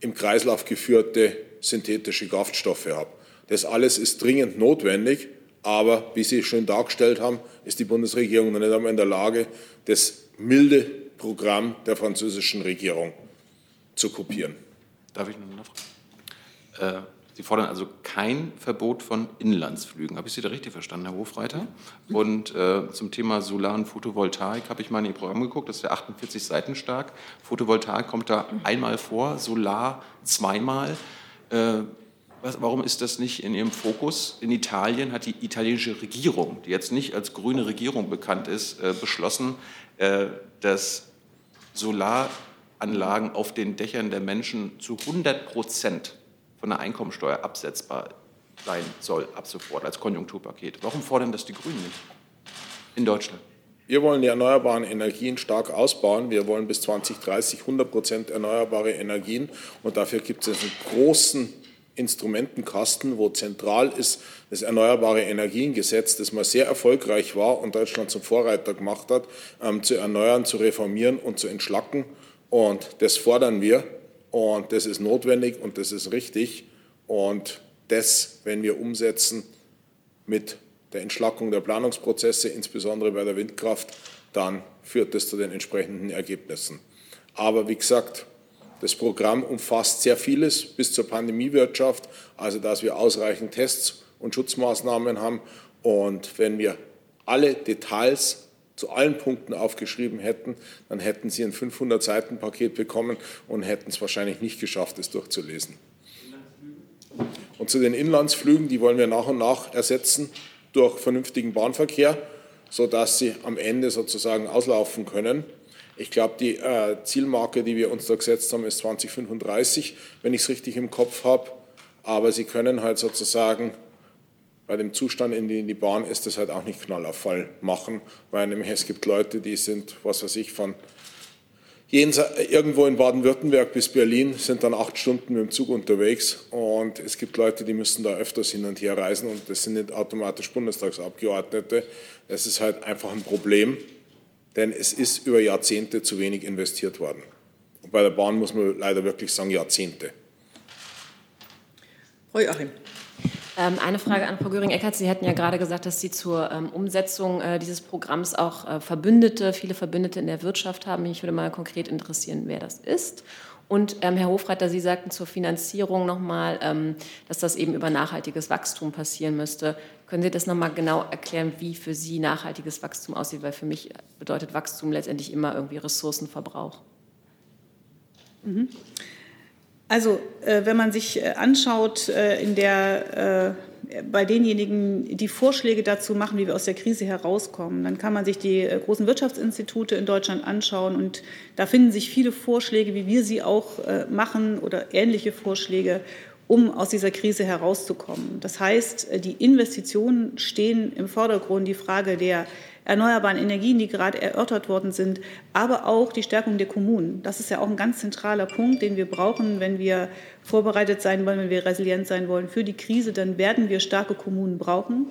im Kreislauf geführte synthetische Kraftstoffe habe. Das alles ist dringend notwendig, aber wie Sie schön dargestellt haben, ist die Bundesregierung noch nicht einmal in der Lage, das milde Programm der französischen Regierung zu kopieren. Darf ich noch eine Frage? Äh, Sie fordern also kein Verbot von Inlandsflügen. Habe ich Sie da richtig verstanden, Herr Hofreiter? Und äh, zum Thema Solar- und Photovoltaik habe ich mal in Ihr Programm geguckt. Das ist ja 48 Seiten stark. Photovoltaik kommt da einmal vor, Solar zweimal. Äh, was, warum ist das nicht in Ihrem Fokus? In Italien hat die italienische Regierung, die jetzt nicht als grüne Regierung bekannt ist, äh, beschlossen, äh, dass Solaranlagen auf den Dächern der Menschen zu 100 Prozent von der Einkommensteuer absetzbar sein soll, ab sofort als Konjunkturpaket. Warum fordern das die Grünen nicht in Deutschland? Wir wollen die erneuerbaren Energien stark ausbauen. Wir wollen bis 2030 100 Prozent erneuerbare Energien. Und dafür gibt es einen großen Instrumentenkasten, wo zentral ist das Erneuerbare Energiengesetz, das mal sehr erfolgreich war und Deutschland zum Vorreiter gemacht hat, ähm, zu erneuern, zu reformieren und zu entschlacken. Und das fordern wir und das ist notwendig und das ist richtig. Und das, wenn wir umsetzen mit der Entschlackung der Planungsprozesse, insbesondere bei der Windkraft, dann führt das zu den entsprechenden Ergebnissen. Aber wie gesagt, das Programm umfasst sehr vieles bis zur Pandemiewirtschaft, also dass wir ausreichend Tests und Schutzmaßnahmen haben. Und wenn wir alle Details zu allen Punkten aufgeschrieben hätten, dann hätten Sie ein 500-Seiten-Paket bekommen und hätten es wahrscheinlich nicht geschafft, es durchzulesen. Und zu den Inlandsflügen, die wollen wir nach und nach ersetzen durch vernünftigen Bahnverkehr, sodass sie am Ende sozusagen auslaufen können. Ich glaube, die äh, Zielmarke, die wir uns da gesetzt haben, ist 2035, wenn ich es richtig im Kopf habe. Aber Sie können halt sozusagen bei dem Zustand, in dem die Bahn ist, das halt auch nicht Knallerfall machen, weil nämlich es gibt Leute, die sind, was weiß ich, von irgendwo in Baden-Württemberg bis Berlin sind dann acht Stunden mit dem Zug unterwegs und es gibt Leute, die müssen da öfters hin und her reisen und das sind nicht automatisch Bundestagsabgeordnete. Das ist halt einfach ein Problem denn es ist über Jahrzehnte zu wenig investiert worden. Und bei der Bahn muss man leider wirklich sagen Jahrzehnte. Frau Joachim. Ähm, eine Frage an Frau Göring-Eckardt. Sie hatten ja gerade gesagt, dass Sie zur ähm, Umsetzung äh, dieses Programms auch äh, Verbündete, viele Verbündete in der Wirtschaft haben. Mich würde mal konkret interessieren, wer das ist Und ähm, Herr Hofreiter, Sie sagten zur Finanzierung nochmal, ähm, dass das eben über nachhaltiges Wachstum passieren müsste. Können Sie das nochmal genau erklären, wie für Sie nachhaltiges Wachstum aussieht? Weil für mich bedeutet Wachstum letztendlich immer irgendwie Ressourcenverbrauch. Mhm. Also, äh, wenn man sich äh, anschaut, äh, in der bei denjenigen, die Vorschläge dazu machen, wie wir aus der Krise herauskommen. Dann kann man sich die äh, großen Wirtschaftsinstitute in Deutschland anschauen und da finden sich viele Vorschläge, wie wir sie auch äh, machen oder ähnliche Vorschläge, um aus dieser Krise herauszukommen. Das heißt, äh, die Investitionen stehen im Vordergrund, die Frage der erneuerbaren Energien, die gerade erörtert worden sind, aber auch die Stärkung der Kommunen. Das ist ja auch ein ganz zentraler Punkt, den wir brauchen, wenn wir vorbereitet sein wollen, wenn wir resilient sein wollen für die Krise, dann werden wir starke Kommunen brauchen.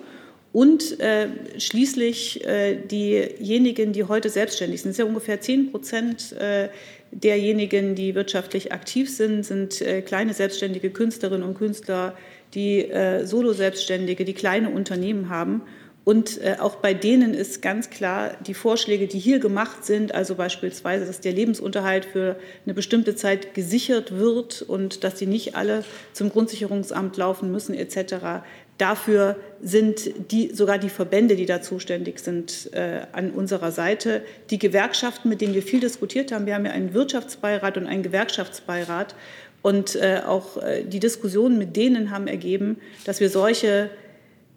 Und äh, schließlich äh, diejenigen, die heute selbstständig sind, das sind ja ungefähr 10 Prozent äh, derjenigen, die wirtschaftlich aktiv sind, sind äh, kleine selbstständige Künstlerinnen und Künstler, die äh, Solo-Selbstständige, die kleine Unternehmen haben. Und äh, auch bei denen ist ganz klar, die Vorschläge, die hier gemacht sind, also beispielsweise, dass der Lebensunterhalt für eine bestimmte Zeit gesichert wird und dass sie nicht alle zum Grundsicherungsamt laufen müssen etc. Dafür sind die, sogar die Verbände, die da zuständig sind, äh, an unserer Seite. Die Gewerkschaften, mit denen wir viel diskutiert haben, wir haben ja einen Wirtschaftsbeirat und einen Gewerkschaftsbeirat. Und äh, auch äh, die Diskussionen mit denen haben ergeben, dass wir solche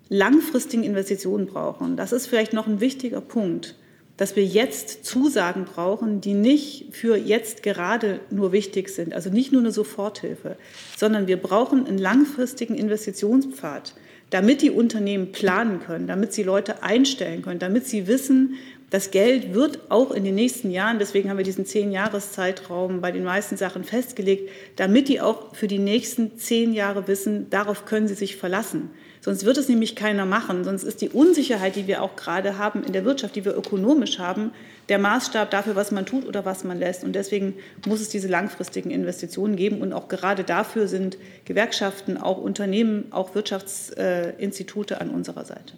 langfristigen Investitionen brauchen. Das ist vielleicht noch ein wichtiger Punkt, dass wir jetzt Zusagen brauchen, die nicht für jetzt gerade nur wichtig sind, also nicht nur eine Soforthilfe, sondern wir brauchen einen langfristigen Investitionspfad, damit die Unternehmen planen können, damit sie Leute einstellen können, damit sie wissen, das Geld wird auch in den nächsten Jahren, deswegen haben wir diesen zehn-Jahres-Zeitraum bei den meisten Sachen festgelegt, damit die auch für die nächsten zehn Jahre wissen, darauf können sie sich verlassen. Sonst wird es nämlich keiner machen. Sonst ist die Unsicherheit, die wir auch gerade haben in der Wirtschaft, die wir ökonomisch haben, der Maßstab dafür, was man tut oder was man lässt. Und deswegen muss es diese langfristigen Investitionen geben. Und auch gerade dafür sind Gewerkschaften, auch Unternehmen, auch Wirtschaftsinstitute an unserer Seite.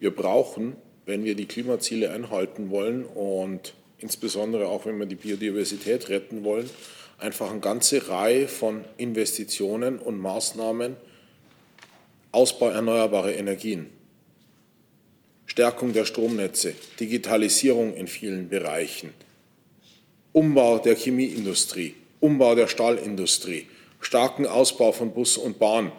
Wir brauchen, wenn wir die Klimaziele einhalten wollen und insbesondere auch wenn wir die Biodiversität retten wollen, einfach eine ganze Reihe von Investitionen und Maßnahmen, Ausbau erneuerbarer Energien, Stärkung der Stromnetze, Digitalisierung in vielen Bereichen, Umbau der Chemieindustrie, Umbau der Stahlindustrie, starken Ausbau von Bus und Bahn,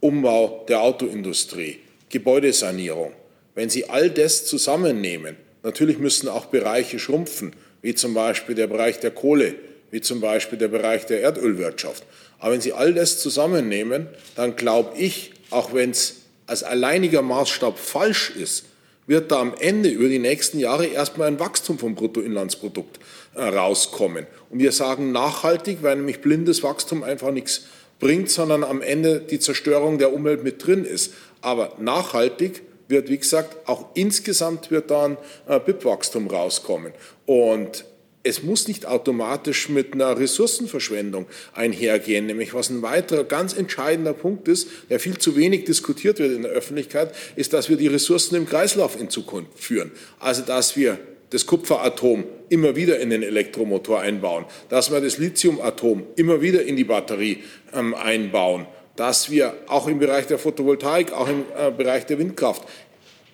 Umbau der Autoindustrie, Gebäudesanierung. Wenn Sie all das zusammennehmen, natürlich müssen auch Bereiche schrumpfen, wie zum Beispiel der Bereich der Kohle, wie zum Beispiel der Bereich der Erdölwirtschaft. Aber wenn Sie all das zusammennehmen, dann glaube ich, auch wenn es als alleiniger Maßstab falsch ist, wird da am Ende über die nächsten Jahre erstmal ein Wachstum vom Bruttoinlandsprodukt äh, rauskommen. Und wir sagen nachhaltig, weil nämlich blindes Wachstum einfach nichts bringt, sondern am Ende die Zerstörung der Umwelt mit drin ist. Aber nachhaltig wird, wie gesagt, auch insgesamt wird dann äh, BIP-Wachstum rauskommen. Und es muss nicht automatisch mit einer Ressourcenverschwendung einhergehen, nämlich was ein weiterer ganz entscheidender Punkt ist, der viel zu wenig diskutiert wird in der Öffentlichkeit, ist, dass wir die Ressourcen im Kreislauf in Zukunft führen. Also dass wir das Kupferatom immer wieder in den Elektromotor einbauen, dass wir das Lithiumatom immer wieder in die Batterie ähm, einbauen, dass wir auch im Bereich der Photovoltaik, auch im äh, Bereich der Windkraft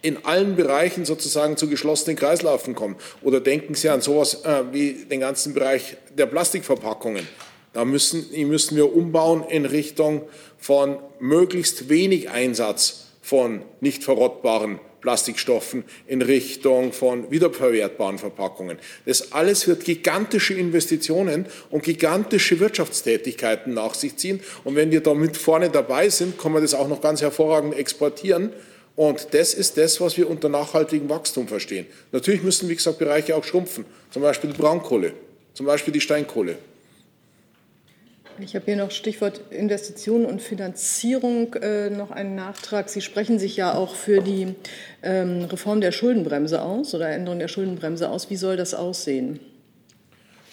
in allen Bereichen sozusagen zu geschlossenen Kreislaufen kommen. Oder denken Sie an sowas äh, wie den ganzen Bereich der Plastikverpackungen. Da müssen, müssen wir umbauen in Richtung von möglichst wenig Einsatz von nicht verrottbaren Plastikstoffen in Richtung von wiederverwertbaren Verpackungen. Das alles wird gigantische Investitionen und gigantische Wirtschaftstätigkeiten nach sich ziehen. Und wenn wir damit vorne dabei sind, kann man das auch noch ganz hervorragend exportieren. Und das ist das, was wir unter nachhaltigem Wachstum verstehen. Natürlich müssen, wie gesagt, Bereiche auch schrumpfen, zum Beispiel die Braunkohle, zum Beispiel die Steinkohle. Ich habe hier noch Stichwort Investitionen und Finanzierung äh, noch einen Nachtrag. Sie sprechen sich ja auch für die ähm, Reform der Schuldenbremse aus oder Änderung der Schuldenbremse aus. Wie soll das aussehen?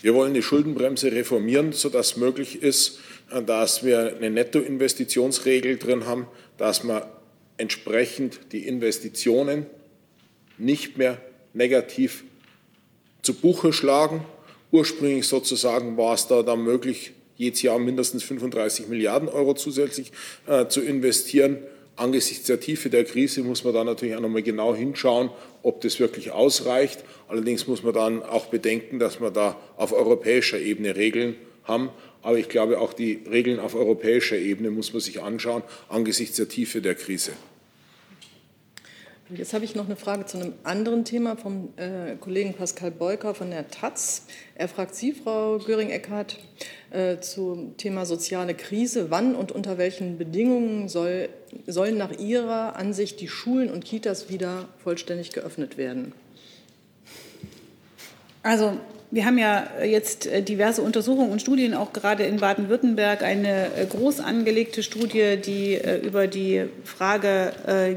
Wir wollen die Schuldenbremse reformieren, sodass möglich ist, äh, dass wir eine Nettoinvestitionsregel drin haben, dass man entsprechend die Investitionen nicht mehr negativ zu Buche schlagen Ursprünglich sozusagen war es da dann möglich, jedes Jahr mindestens 35 Milliarden Euro zusätzlich äh, zu investieren. Angesichts der Tiefe der Krise muss man da natürlich auch nochmal genau hinschauen, ob das wirklich ausreicht. Allerdings muss man dann auch bedenken, dass wir da auf europäischer Ebene Regeln haben. Aber ich glaube, auch die Regeln auf europäischer Ebene muss man sich anschauen angesichts der Tiefe der Krise. Jetzt habe ich noch eine Frage zu einem anderen Thema vom äh, Kollegen Pascal Beuker von der Taz. Er fragt Sie, Frau Göring-Eckardt, äh, zum Thema soziale Krise. Wann und unter welchen Bedingungen soll, sollen nach Ihrer Ansicht die Schulen und Kitas wieder vollständig geöffnet werden? Also wir haben ja jetzt äh, diverse Untersuchungen und Studien, auch gerade in Baden-Württemberg, eine äh, groß angelegte Studie, die äh, über die Frage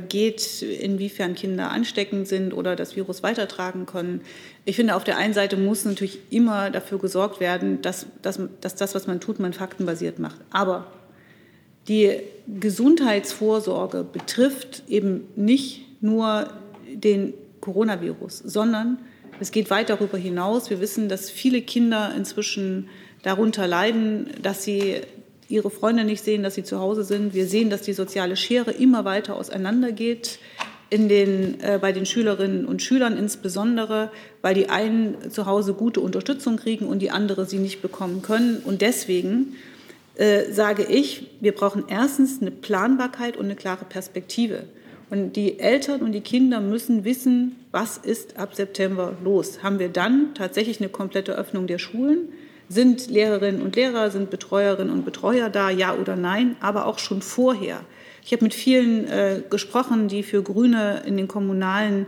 geht, inwiefern Kinder ansteckend sind oder das Virus weitertragen können. Ich finde, auf der einen Seite muss natürlich immer dafür gesorgt werden, dass, dass, dass das, was man tut, man faktenbasiert macht. Aber die Gesundheitsvorsorge betrifft eben nicht nur den Coronavirus, sondern es geht weit darüber hinaus. Wir wissen, dass viele Kinder inzwischen darunter leiden, dass sie ihre Freunde nicht sehen, dass sie zu Hause sind. Wir sehen, dass die soziale Schere immer weiter auseinandergeht. In den, äh, bei den Schülerinnen und Schülern insbesondere, weil die einen zu Hause gute Unterstützung kriegen und die andere sie nicht bekommen können. Und deswegen äh, sage ich, wir brauchen erstens eine Planbarkeit und eine klare Perspektive. Und die Eltern und die Kinder müssen wissen, was ist ab September los. Haben wir dann tatsächlich eine komplette Öffnung der Schulen? Sind Lehrerinnen und Lehrer, sind Betreuerinnen und Betreuer da, ja oder nein? Aber auch schon vorher. Ich habe mit vielen äh, gesprochen, die für Grüne in den kommunalen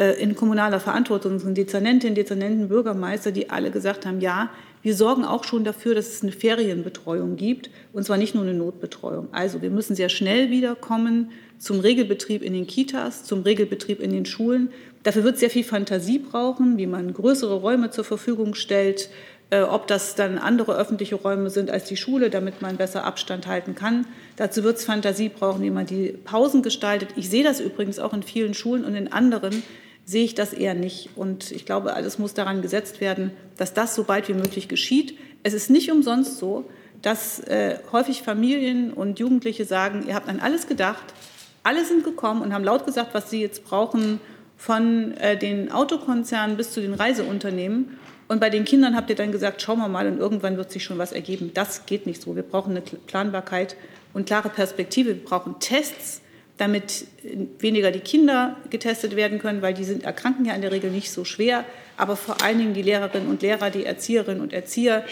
äh, in kommunaler Verantwortung sind, Dezernentinnen, Dezernenten, Bürgermeister, die alle gesagt haben, ja, wir sorgen auch schon dafür, dass es eine Ferienbetreuung gibt, und zwar nicht nur eine Notbetreuung. Also wir müssen sehr schnell wiederkommen zum Regelbetrieb in den Kitas, zum Regelbetrieb in den Schulen. Dafür wird es sehr viel Fantasie brauchen, wie man größere Räume zur Verfügung stellt, äh, ob das dann andere öffentliche Räume sind als die Schule, damit man besser Abstand halten kann. Dazu wird es Fantasie brauchen, wie man die Pausen gestaltet. Ich sehe das übrigens auch in vielen Schulen und in anderen sehe ich das eher nicht. Und ich glaube, alles muss daran gesetzt werden, dass das so bald wie möglich geschieht. Es ist nicht umsonst so, dass äh, häufig Familien und Jugendliche sagen, ihr habt an alles gedacht, alle sind gekommen und haben laut gesagt, was sie jetzt brauchen, von äh, den Autokonzernen bis zu den Reiseunternehmen. Und bei den Kindern habt ihr dann gesagt, schauen wir mal und irgendwann wird sich schon was ergeben. Das geht nicht so. Wir brauchen eine Planbarkeit und klare Perspektive. Wir brauchen Tests, damit weniger die Kinder getestet werden können, weil die sind, erkranken ja in der Regel nicht so schwer. Aber vor allen Dingen die Lehrerinnen und Lehrer, die Erzieherinnen und Erzieher,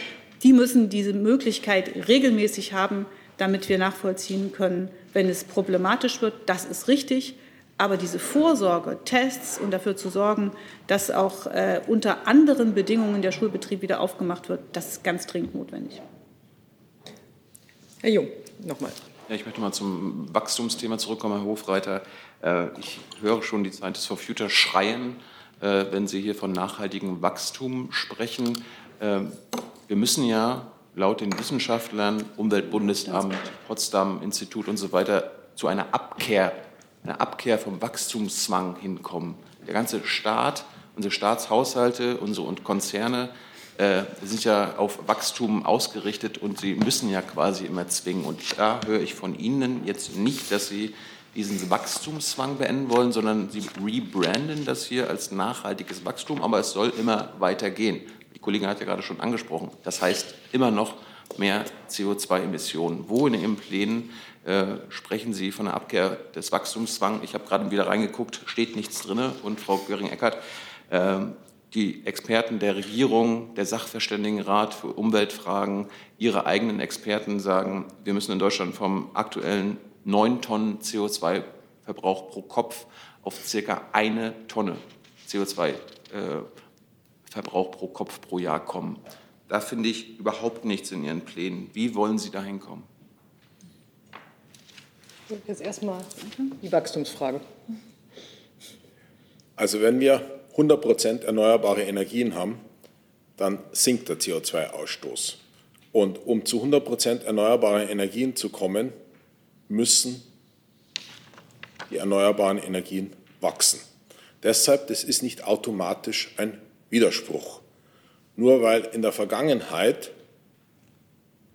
die müssen diese Möglichkeit regelmäßig haben, damit wir nachvollziehen können, wenn es problematisch wird. Das ist richtig. Aber diese Vorsorge, Tests und dafür zu sorgen, dass auch äh, unter anderen Bedingungen der Schulbetrieb wieder aufgemacht wird, das ist ganz dringend notwendig. Herr Jung, nochmal. Ja, ich möchte mal zum Wachstumsthema zurückkommen, Herr Hofreiter. Äh, ich höre schon die Scientists for Future schreien, äh, wenn Sie hier von nachhaltigem Wachstum sprechen. Äh, wir müssen ja laut den Wissenschaftlern, Umweltbundesamt, Potsdam Institut und so weiter zu einer Abkehr, einer Abkehr vom Wachstumszwang hinkommen. Der ganze Staat, unsere Staatshaushalte, unsere Konzerne äh, sind ja auf Wachstum ausgerichtet und sie müssen ja quasi immer zwingen. Und da höre ich von Ihnen jetzt nicht, dass Sie diesen Wachstumszwang beenden wollen, sondern Sie rebranden das hier als nachhaltiges Wachstum, aber es soll immer weitergehen. Die Kollegin hat ja gerade schon angesprochen. Das heißt immer noch mehr CO2-Emissionen. Wo in Ihren Plänen äh, sprechen Sie von der Abkehr des Wachstumszwangs? Ich habe gerade wieder reingeguckt, steht nichts drin. Und Frau Göring-Eckardt, äh, die Experten der Regierung, der Sachverständigenrat für Umweltfragen, ihre eigenen Experten sagen, wir müssen in Deutschland vom aktuellen 9 Tonnen CO2-Verbrauch pro Kopf auf circa eine Tonne CO2 äh, Verbrauch pro Kopf pro Jahr kommen. Da finde ich überhaupt nichts in Ihren Plänen. Wie wollen Sie dahin kommen? Jetzt erstmal die Wachstumsfrage. Also wenn wir 100 Prozent erneuerbare Energien haben, dann sinkt der CO2-Ausstoß. Und um zu 100 Prozent erneuerbaren Energien zu kommen, müssen die erneuerbaren Energien wachsen. Deshalb, das ist nicht automatisch ein Widerspruch. nur weil in der Vergangenheit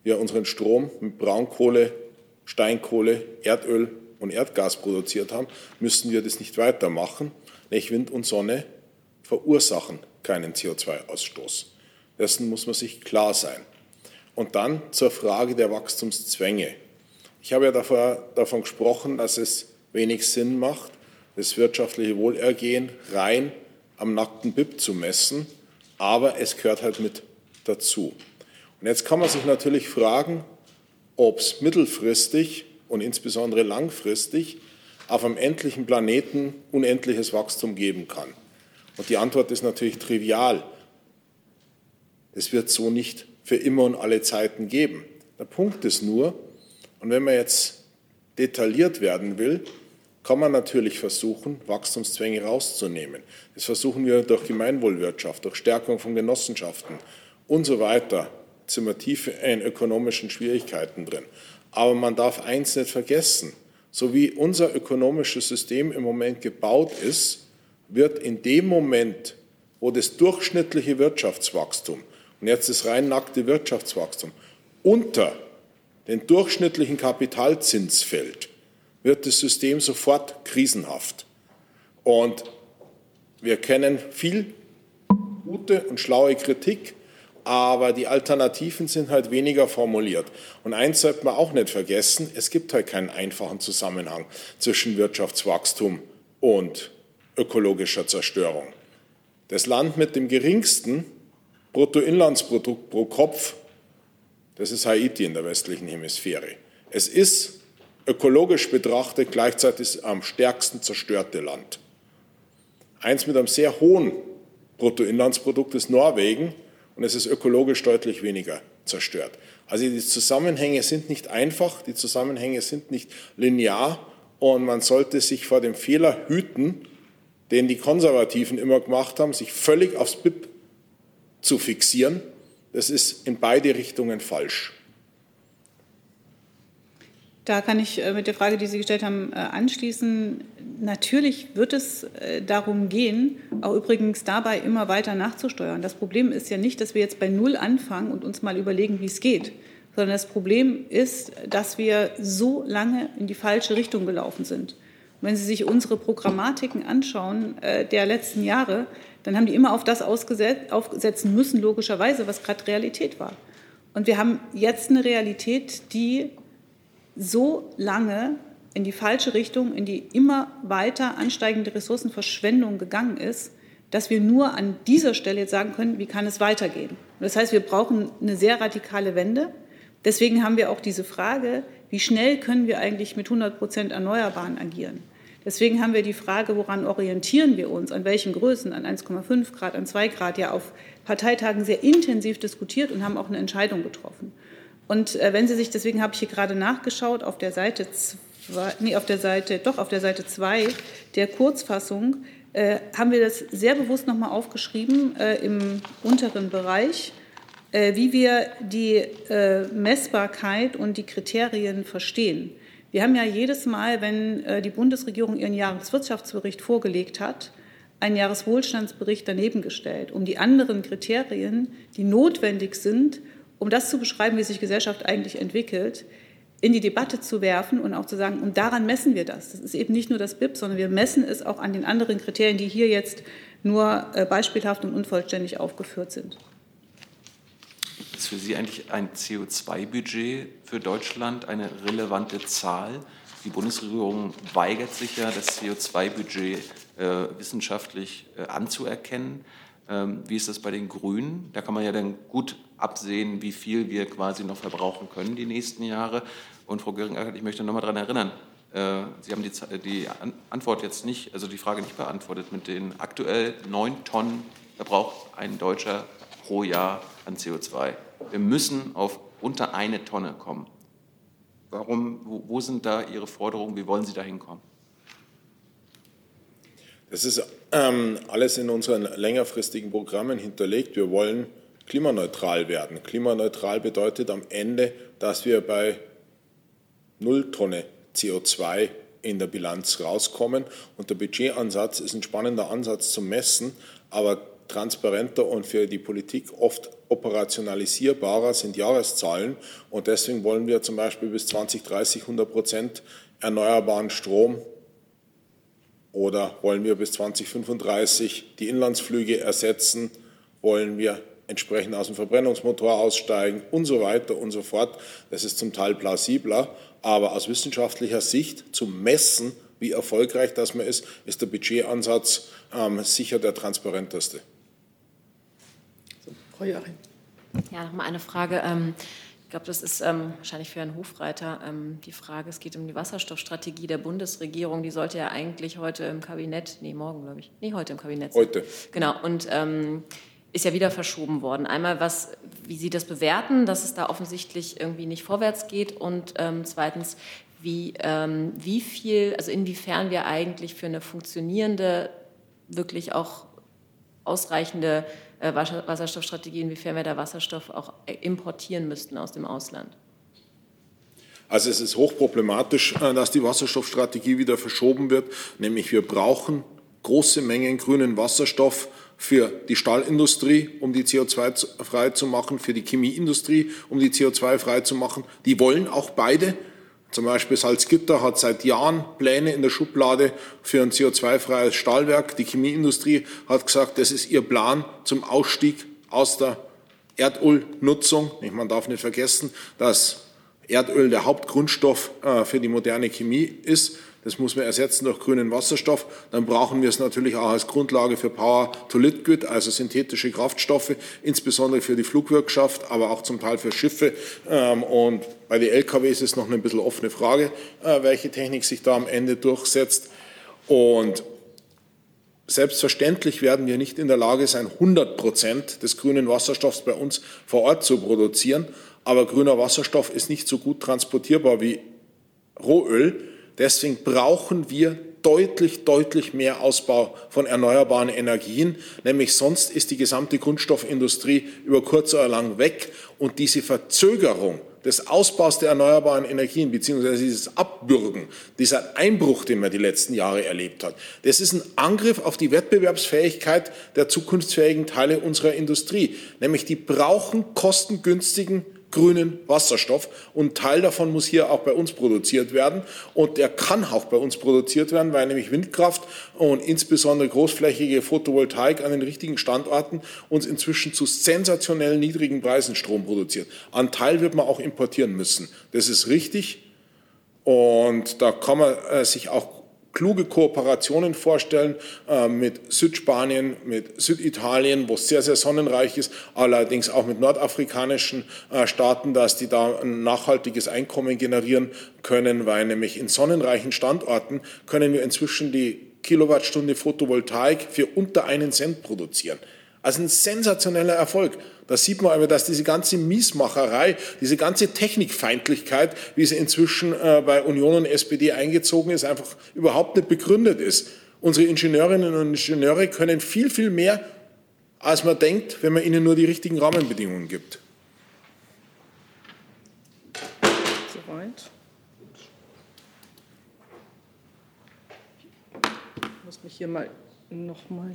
wir unseren Strom mit Braunkohle, Steinkohle, Erdöl und Erdgas produziert haben, müssen wir das nicht weitermachen. Nämlich Wind und Sonne verursachen keinen CO2-Ausstoß. Dessen muss man sich klar sein. Und dann zur Frage der Wachstumszwänge. Ich habe ja davor, davon gesprochen, dass es wenig Sinn macht, das wirtschaftliche Wohlergehen rein am nackten BIP zu messen, aber es gehört halt mit dazu. Und jetzt kann man sich natürlich fragen, ob es mittelfristig und insbesondere langfristig auf einem endlichen Planeten unendliches Wachstum geben kann. Und die Antwort ist natürlich trivial. Es wird so nicht für immer und alle Zeiten geben. Der Punkt ist nur, und wenn man jetzt detailliert werden will, kann man natürlich versuchen, Wachstumszwänge rauszunehmen. Das versuchen wir durch Gemeinwohlwirtschaft, durch Stärkung von Genossenschaften und so weiter. Sind wir tief in ökonomischen Schwierigkeiten drin. Aber man darf eins nicht vergessen. So wie unser ökonomisches System im Moment gebaut ist, wird in dem Moment, wo das durchschnittliche Wirtschaftswachstum, und jetzt das rein nackte Wirtschaftswachstum, unter den durchschnittlichen Kapitalzins fällt, wird das System sofort krisenhaft. Und wir kennen viel gute und schlaue Kritik, aber die Alternativen sind halt weniger formuliert. Und eins sollte man auch nicht vergessen, es gibt halt keinen einfachen Zusammenhang zwischen Wirtschaftswachstum und ökologischer Zerstörung. Das Land mit dem geringsten Bruttoinlandsprodukt pro Kopf, das ist Haiti in der westlichen Hemisphäre. Es ist ökologisch betrachtet gleichzeitig das am stärksten zerstörte Land. Eins mit einem sehr hohen Bruttoinlandsprodukt ist Norwegen und es ist ökologisch deutlich weniger zerstört. Also die Zusammenhänge sind nicht einfach, die Zusammenhänge sind nicht linear und man sollte sich vor dem Fehler hüten, den die Konservativen immer gemacht haben, sich völlig aufs BIP zu fixieren. Das ist in beide Richtungen falsch. Da kann ich äh, mit der Frage, die Sie gestellt haben, äh, anschließen. Natürlich wird es äh, darum gehen, auch übrigens dabei immer weiter nachzusteuern. Das Problem ist ja nicht, dass wir jetzt bei Null anfangen und uns mal überlegen, wie es geht, sondern das Problem ist, dass wir so lange in die falsche Richtung gelaufen sind. Wenn Sie sich unsere Programmatiken anschauen der letzten Jahre, dann haben die immer auf das aufsetzen müssen, logischerweise, was gerade Realität war. Und wir haben jetzt eine Realität, die so lange in die falsche Richtung, in die immer weiter ansteigende Ressourcenverschwendung gegangen ist, dass wir nur an dieser Stelle jetzt sagen können, wie kann es weitergehen. Das heißt, wir brauchen eine sehr radikale Wende. Deswegen haben wir auch diese Frage, wie schnell können wir eigentlich mit 100 Prozent Erneuerbaren agieren. Deswegen haben wir die Frage, woran orientieren wir uns, an welchen Größen, an 1,5 Grad, an 2 Grad, ja auf Parteitagen sehr intensiv diskutiert und haben auch eine Entscheidung getroffen. Und äh, wenn Sie sich, deswegen habe ich hier gerade nachgeschaut, auf der Seite zwei, nee, auf der Seite, doch auf der Seite 2 der Kurzfassung äh, haben wir das sehr bewusst nochmal aufgeschrieben äh, im unteren Bereich, äh, wie wir die äh, Messbarkeit und die Kriterien verstehen. Wir haben ja jedes Mal, wenn äh, die Bundesregierung ihren Jahreswirtschaftsbericht vorgelegt hat, einen Jahreswohlstandsbericht daneben gestellt, um die anderen Kriterien, die notwendig sind, um das zu beschreiben, wie sich Gesellschaft eigentlich entwickelt, in die Debatte zu werfen und auch zu sagen, und daran messen wir das. Das ist eben nicht nur das BIP, sondern wir messen es auch an den anderen Kriterien, die hier jetzt nur äh, beispielhaft und unvollständig aufgeführt sind. Ist für Sie eigentlich ein CO2-Budget für Deutschland eine relevante Zahl? Die Bundesregierung weigert sich ja, das CO2-Budget äh, wissenschaftlich äh, anzuerkennen. Ähm, wie ist das bei den Grünen? Da kann man ja dann gut absehen, wie viel wir quasi noch verbrauchen können die nächsten Jahre. Und Frau göring ich möchte noch mal daran erinnern, äh, Sie haben die, Antwort jetzt nicht, also die Frage nicht beantwortet. Mit den aktuell neun Tonnen verbraucht ein Deutscher pro Jahr an CO2. Wir müssen auf unter eine Tonne kommen. Warum, wo, wo sind da Ihre Forderungen? Wie wollen Sie da hinkommen? Das ist ähm, alles in unseren längerfristigen Programmen hinterlegt. Wir wollen klimaneutral werden. Klimaneutral bedeutet am Ende, dass wir bei null Tonne CO2 in der Bilanz rauskommen. Und der Budgetansatz ist ein spannender Ansatz zum Messen, aber transparenter und für die Politik oft operationalisierbarer sind Jahreszahlen. Und deswegen wollen wir zum Beispiel bis 2030 100 Prozent erneuerbaren Strom oder wollen wir bis 2035 die Inlandsflüge ersetzen? Wollen wir entsprechend aus dem Verbrennungsmotor aussteigen und so weiter und so fort? Das ist zum Teil plausibler, aber aus wissenschaftlicher Sicht zu messen, wie erfolgreich das man ist, ist der Budgetansatz ähm, sicher der transparenteste. So, Frau Joachim. Ja, nochmal eine Frage. Ähm, glaube, das ist ähm, wahrscheinlich für Herrn Hofreiter ähm, die Frage. Es geht um die Wasserstoffstrategie der Bundesregierung. Die sollte ja eigentlich heute im Kabinett, nee, morgen, glaube ich, nee, heute im Kabinett sein. Heute. Genau. Und ähm, ist ja wieder verschoben worden. Einmal, was, wie Sie das bewerten, dass es da offensichtlich irgendwie nicht vorwärts geht und ähm, zweitens, wie, ähm, wie viel, also inwiefern wir eigentlich für eine funktionierende, wirklich auch ausreichende Wasserstoffstrategie, inwiefern wir da Wasserstoff auch äh, importieren müssten aus dem Ausland. Also es ist hochproblematisch, äh, dass die Wasserstoffstrategie wieder verschoben wird, nämlich wir brauchen große Mengen grünen Wasserstoff für die Stahlindustrie, um die CO2 frei zu machen, für die Chemieindustrie, um die CO2 frei zu machen. Die wollen auch beide. Zum Beispiel Salzgitter hat seit Jahren Pläne in der Schublade für ein CO2-freies Stahlwerk. Die Chemieindustrie hat gesagt, das ist ihr Plan zum Ausstieg aus der Erdölnutzung. Man darf nicht vergessen, dass Erdöl der Hauptgrundstoff äh, für die moderne Chemie ist. Das muss man ersetzen durch grünen Wasserstoff. Dann brauchen wir es natürlich auch als Grundlage für Power to Liquid, also synthetische Kraftstoffe, insbesondere für die Flugwirtschaft, aber auch zum Teil für Schiffe. Ähm, und bei den LKWs ist noch eine bisschen offene Frage, äh, welche Technik sich da am Ende durchsetzt. Und Selbstverständlich werden wir nicht in der Lage sein, 100 Prozent des grünen Wasserstoffs bei uns vor Ort zu produzieren. Aber grüner Wasserstoff ist nicht so gut transportierbar wie Rohöl. Deswegen brauchen wir deutlich, deutlich mehr Ausbau von erneuerbaren Energien, nämlich sonst ist die gesamte Grundstoffindustrie über kurz oder lang weg und diese Verzögerung des Ausbaus der erneuerbaren Energien beziehungsweise dieses Abbürgen, dieser Einbruch, den man die letzten Jahre erlebt hat, das ist ein Angriff auf die Wettbewerbsfähigkeit der zukunftsfähigen Teile unserer Industrie. Nämlich die brauchen kostengünstigen grünen Wasserstoff. Und Teil davon muss hier auch bei uns produziert werden. Und der kann auch bei uns produziert werden, weil nämlich Windkraft und insbesondere großflächige Photovoltaik an den richtigen Standorten uns inzwischen zu sensationell niedrigen Preisen Strom produziert. Ein Teil wird man auch importieren müssen. Das ist richtig. Und da kann man äh, sich auch kluge Kooperationen vorstellen äh, mit Südspanien, mit Süditalien, wo es sehr, sehr sonnenreich ist, allerdings auch mit nordafrikanischen äh, Staaten, dass die da ein nachhaltiges Einkommen generieren können, weil nämlich in sonnenreichen Standorten können wir inzwischen die Kilowattstunde Photovoltaik für unter einen Cent produzieren. Also ein sensationeller Erfolg. Da sieht man aber, dass diese ganze Miesmacherei, diese ganze Technikfeindlichkeit, wie sie inzwischen äh, bei Union und SPD eingezogen ist, einfach überhaupt nicht begründet ist. Unsere Ingenieurinnen und Ingenieure können viel, viel mehr, als man denkt, wenn man ihnen nur die richtigen Rahmenbedingungen gibt. Soweit. Ich muss mich hier mal noch mal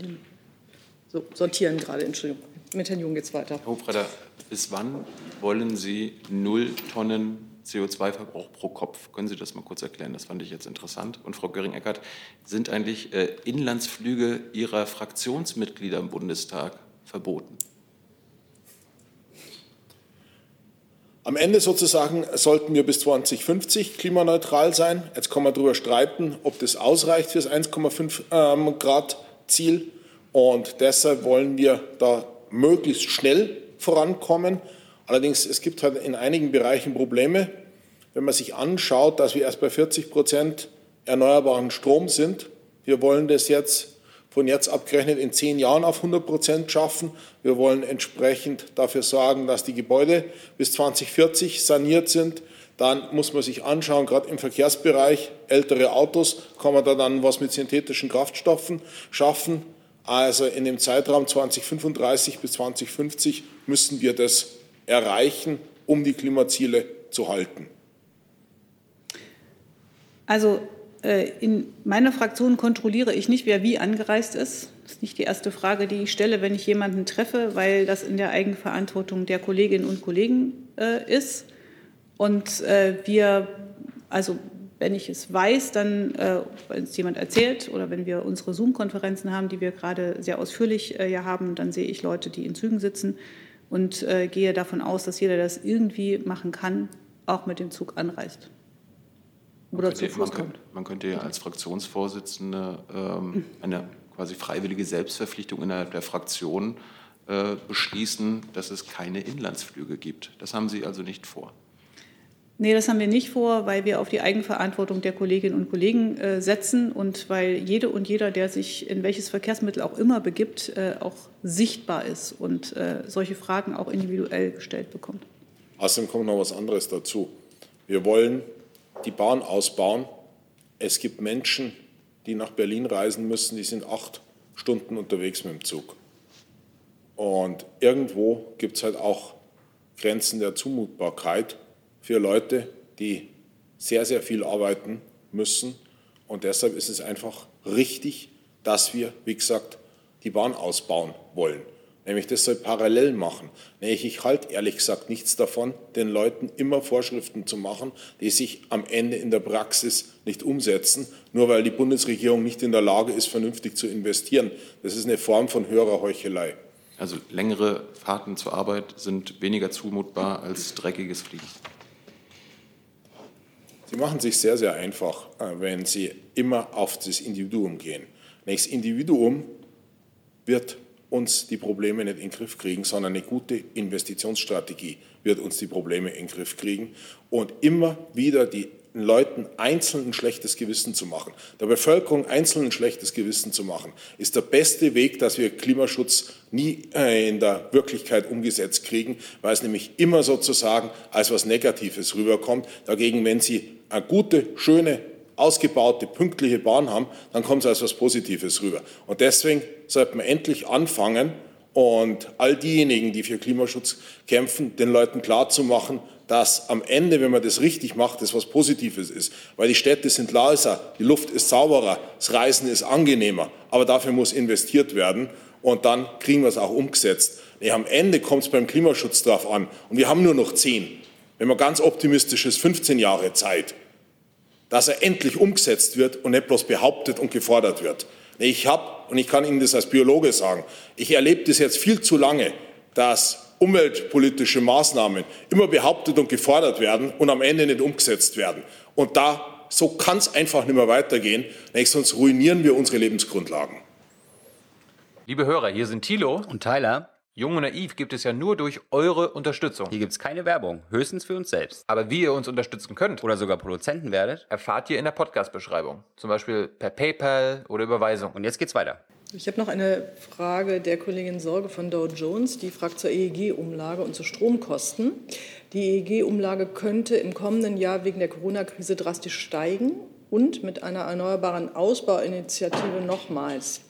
so, sortieren gerade, Entschuldigung. Mit Herrn Jung geht es weiter. Herr Hofreiter, bis wann wollen Sie null Tonnen CO2-Verbrauch pro Kopf? Können Sie das mal kurz erklären? Das fand ich jetzt interessant. Und Frau Göring-Eckert, sind eigentlich äh, Inlandsflüge Ihrer Fraktionsmitglieder im Bundestag verboten? Am Ende sozusagen sollten wir bis 2050 klimaneutral sein. Jetzt kann man darüber streiten, ob das ausreicht für das 1,5 ähm, Grad Ziel. Und deshalb wollen wir da möglichst schnell vorankommen. Allerdings, es gibt halt in einigen Bereichen Probleme. Wenn man sich anschaut, dass wir erst bei 40 Prozent erneuerbaren Strom sind, wir wollen das jetzt von jetzt abgerechnet in zehn Jahren auf 100 Prozent schaffen. Wir wollen entsprechend dafür sorgen, dass die Gebäude bis 2040 saniert sind. Dann muss man sich anschauen, gerade im Verkehrsbereich, ältere Autos, kann man da dann was mit synthetischen Kraftstoffen schaffen. Also in dem Zeitraum 2035 bis 2050 müssen wir das erreichen, um die Klimaziele zu halten. Also äh, in meiner Fraktion kontrolliere ich nicht, wer wie angereist ist. Das ist nicht die erste Frage, die ich stelle, wenn ich jemanden treffe, weil das in der Eigenverantwortung der Kolleginnen und Kollegen äh, ist. Und äh, wir, also wenn ich es weiß, dann, äh, wenn es jemand erzählt oder wenn wir unsere Zoom-Konferenzen haben, die wir gerade sehr ausführlich äh, ja haben, dann sehe ich Leute, die in Zügen sitzen und äh, gehe davon aus, dass jeder das irgendwie machen kann, auch mit dem Zug anreist. Oder zu Fuß kommt. Man könnte ja als Fraktionsvorsitzende ähm, eine quasi freiwillige Selbstverpflichtung innerhalb der Fraktion äh, beschließen, dass es keine Inlandsflüge gibt. Das haben Sie also nicht vor. Nee, das haben wir nicht vor, weil wir auf die Eigenverantwortung der Kolleginnen und Kollegen äh, setzen und weil jede und jeder, der sich in welches Verkehrsmittel auch immer begibt, äh, auch sichtbar ist und äh, solche Fragen auch individuell gestellt bekommt. Außerdem kommt noch was anderes dazu. Wir wollen die Bahn ausbauen. Es gibt Menschen, die nach Berlin reisen müssen, die sind acht Stunden unterwegs mit dem Zug. Und irgendwo gibt es halt auch Grenzen der Zumutbarkeit für Leute, die sehr, sehr viel arbeiten müssen. Und deshalb ist es einfach richtig, dass wir, wie gesagt, die Bahn ausbauen wollen. Nämlich das soll parallel machen. Nämlich ich halte ehrlich gesagt nichts davon, den Leuten immer Vorschriften zu machen, die sich am Ende in der Praxis nicht umsetzen, nur weil die Bundesregierung nicht in der Lage ist, vernünftig zu investieren. Das ist eine Form von höherer Heuchelei. Also längere Fahrten zur Arbeit sind weniger zumutbar als dreckiges Fliegen. Sie machen sich sehr, sehr einfach, äh, wenn Sie immer auf das Individuum gehen. Das Individuum wird uns die Probleme nicht in den Griff kriegen, sondern eine gute Investitionsstrategie wird uns die Probleme in den Griff kriegen. Und immer wieder die Leuten einzeln ein schlechtes Gewissen zu machen, der Bevölkerung einzeln ein schlechtes Gewissen zu machen, ist der beste Weg, dass wir Klimaschutz nie äh, in der Wirklichkeit umgesetzt kriegen, weil es nämlich immer sozusagen als was Negatives rüberkommt. Dagegen, wenn Sie eine gute, schöne, ausgebaute, pünktliche Bahn haben, dann kommt es als was Positives rüber. Und deswegen sollte man endlich anfangen und all diejenigen, die für Klimaschutz kämpfen, den Leuten klarzumachen, dass am Ende, wenn man das richtig macht, das was Positives ist. Weil die Städte sind leiser, die Luft ist sauberer, das Reisen ist angenehmer, aber dafür muss investiert werden und dann kriegen wir es auch umgesetzt. Nee, am Ende kommt es beim Klimaschutz darauf an und wir haben nur noch zehn. Wenn man ganz optimistisch ist, 15 Jahre Zeit, dass er endlich umgesetzt wird und nicht bloß behauptet und gefordert wird. Ich habe, und ich kann Ihnen das als Biologe sagen, ich erlebe das jetzt viel zu lange, dass umweltpolitische Maßnahmen immer behauptet und gefordert werden und am Ende nicht umgesetzt werden. Und da, so kann es einfach nicht mehr weitergehen, sonst ruinieren wir unsere Lebensgrundlagen. Liebe Hörer, hier sind Thilo und Tyler. Jung und Naiv gibt es ja nur durch eure Unterstützung. Hier gibt es keine Werbung, höchstens für uns selbst. Aber wie ihr uns unterstützen könnt oder sogar Produzenten werdet, erfahrt ihr in der Podcast-Beschreibung. Zum Beispiel per PayPal oder Überweisung. Und jetzt geht's weiter. Ich habe noch eine Frage der Kollegin Sorge von Dow Jones, die fragt zur EEG-Umlage und zu Stromkosten. Die EEG-Umlage könnte im kommenden Jahr wegen der Corona-Krise drastisch steigen und mit einer erneuerbaren Ausbauinitiative nochmals.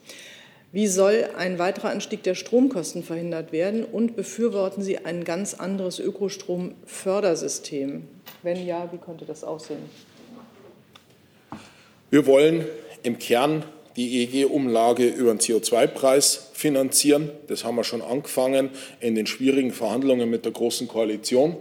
Wie soll ein weiterer Anstieg der Stromkosten verhindert werden und befürworten Sie ein ganz anderes Ökostromfördersystem? Wenn ja, wie könnte das aussehen? Wir wollen im Kern die EEG-Umlage über den CO2-Preis finanzieren. Das haben wir schon angefangen in den schwierigen Verhandlungen mit der Großen Koalition.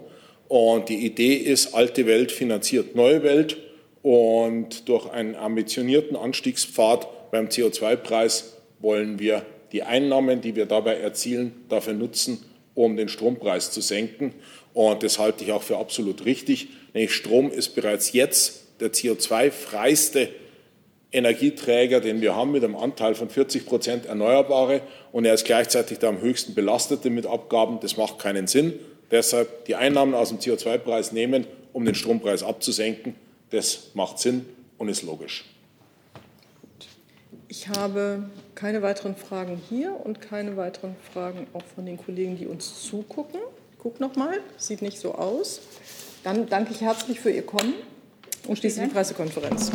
Und die Idee ist, alte Welt finanziert neue Welt. Und durch einen ambitionierten Anstiegspfad beim CO2-Preis wollen wir die Einnahmen, die wir dabei erzielen, dafür nutzen, um den Strompreis zu senken. Und das halte ich auch für absolut richtig. Nämlich Strom ist bereits jetzt der CO2-freiste Energieträger, den wir haben, mit einem Anteil von 40 Prozent Erneuerbare. Und er ist gleichzeitig der am höchsten belastete mit Abgaben. Das macht keinen Sinn. Deshalb die Einnahmen aus dem CO2-Preis nehmen, um den Strompreis abzusenken. Das macht Sinn und ist logisch. Ich habe keine weiteren Fragen hier und keine weiteren Fragen auch von den Kollegen, die uns zugucken. Guck noch mal, sieht nicht so aus. Dann danke ich herzlich für Ihr Kommen und schließe die Pressekonferenz.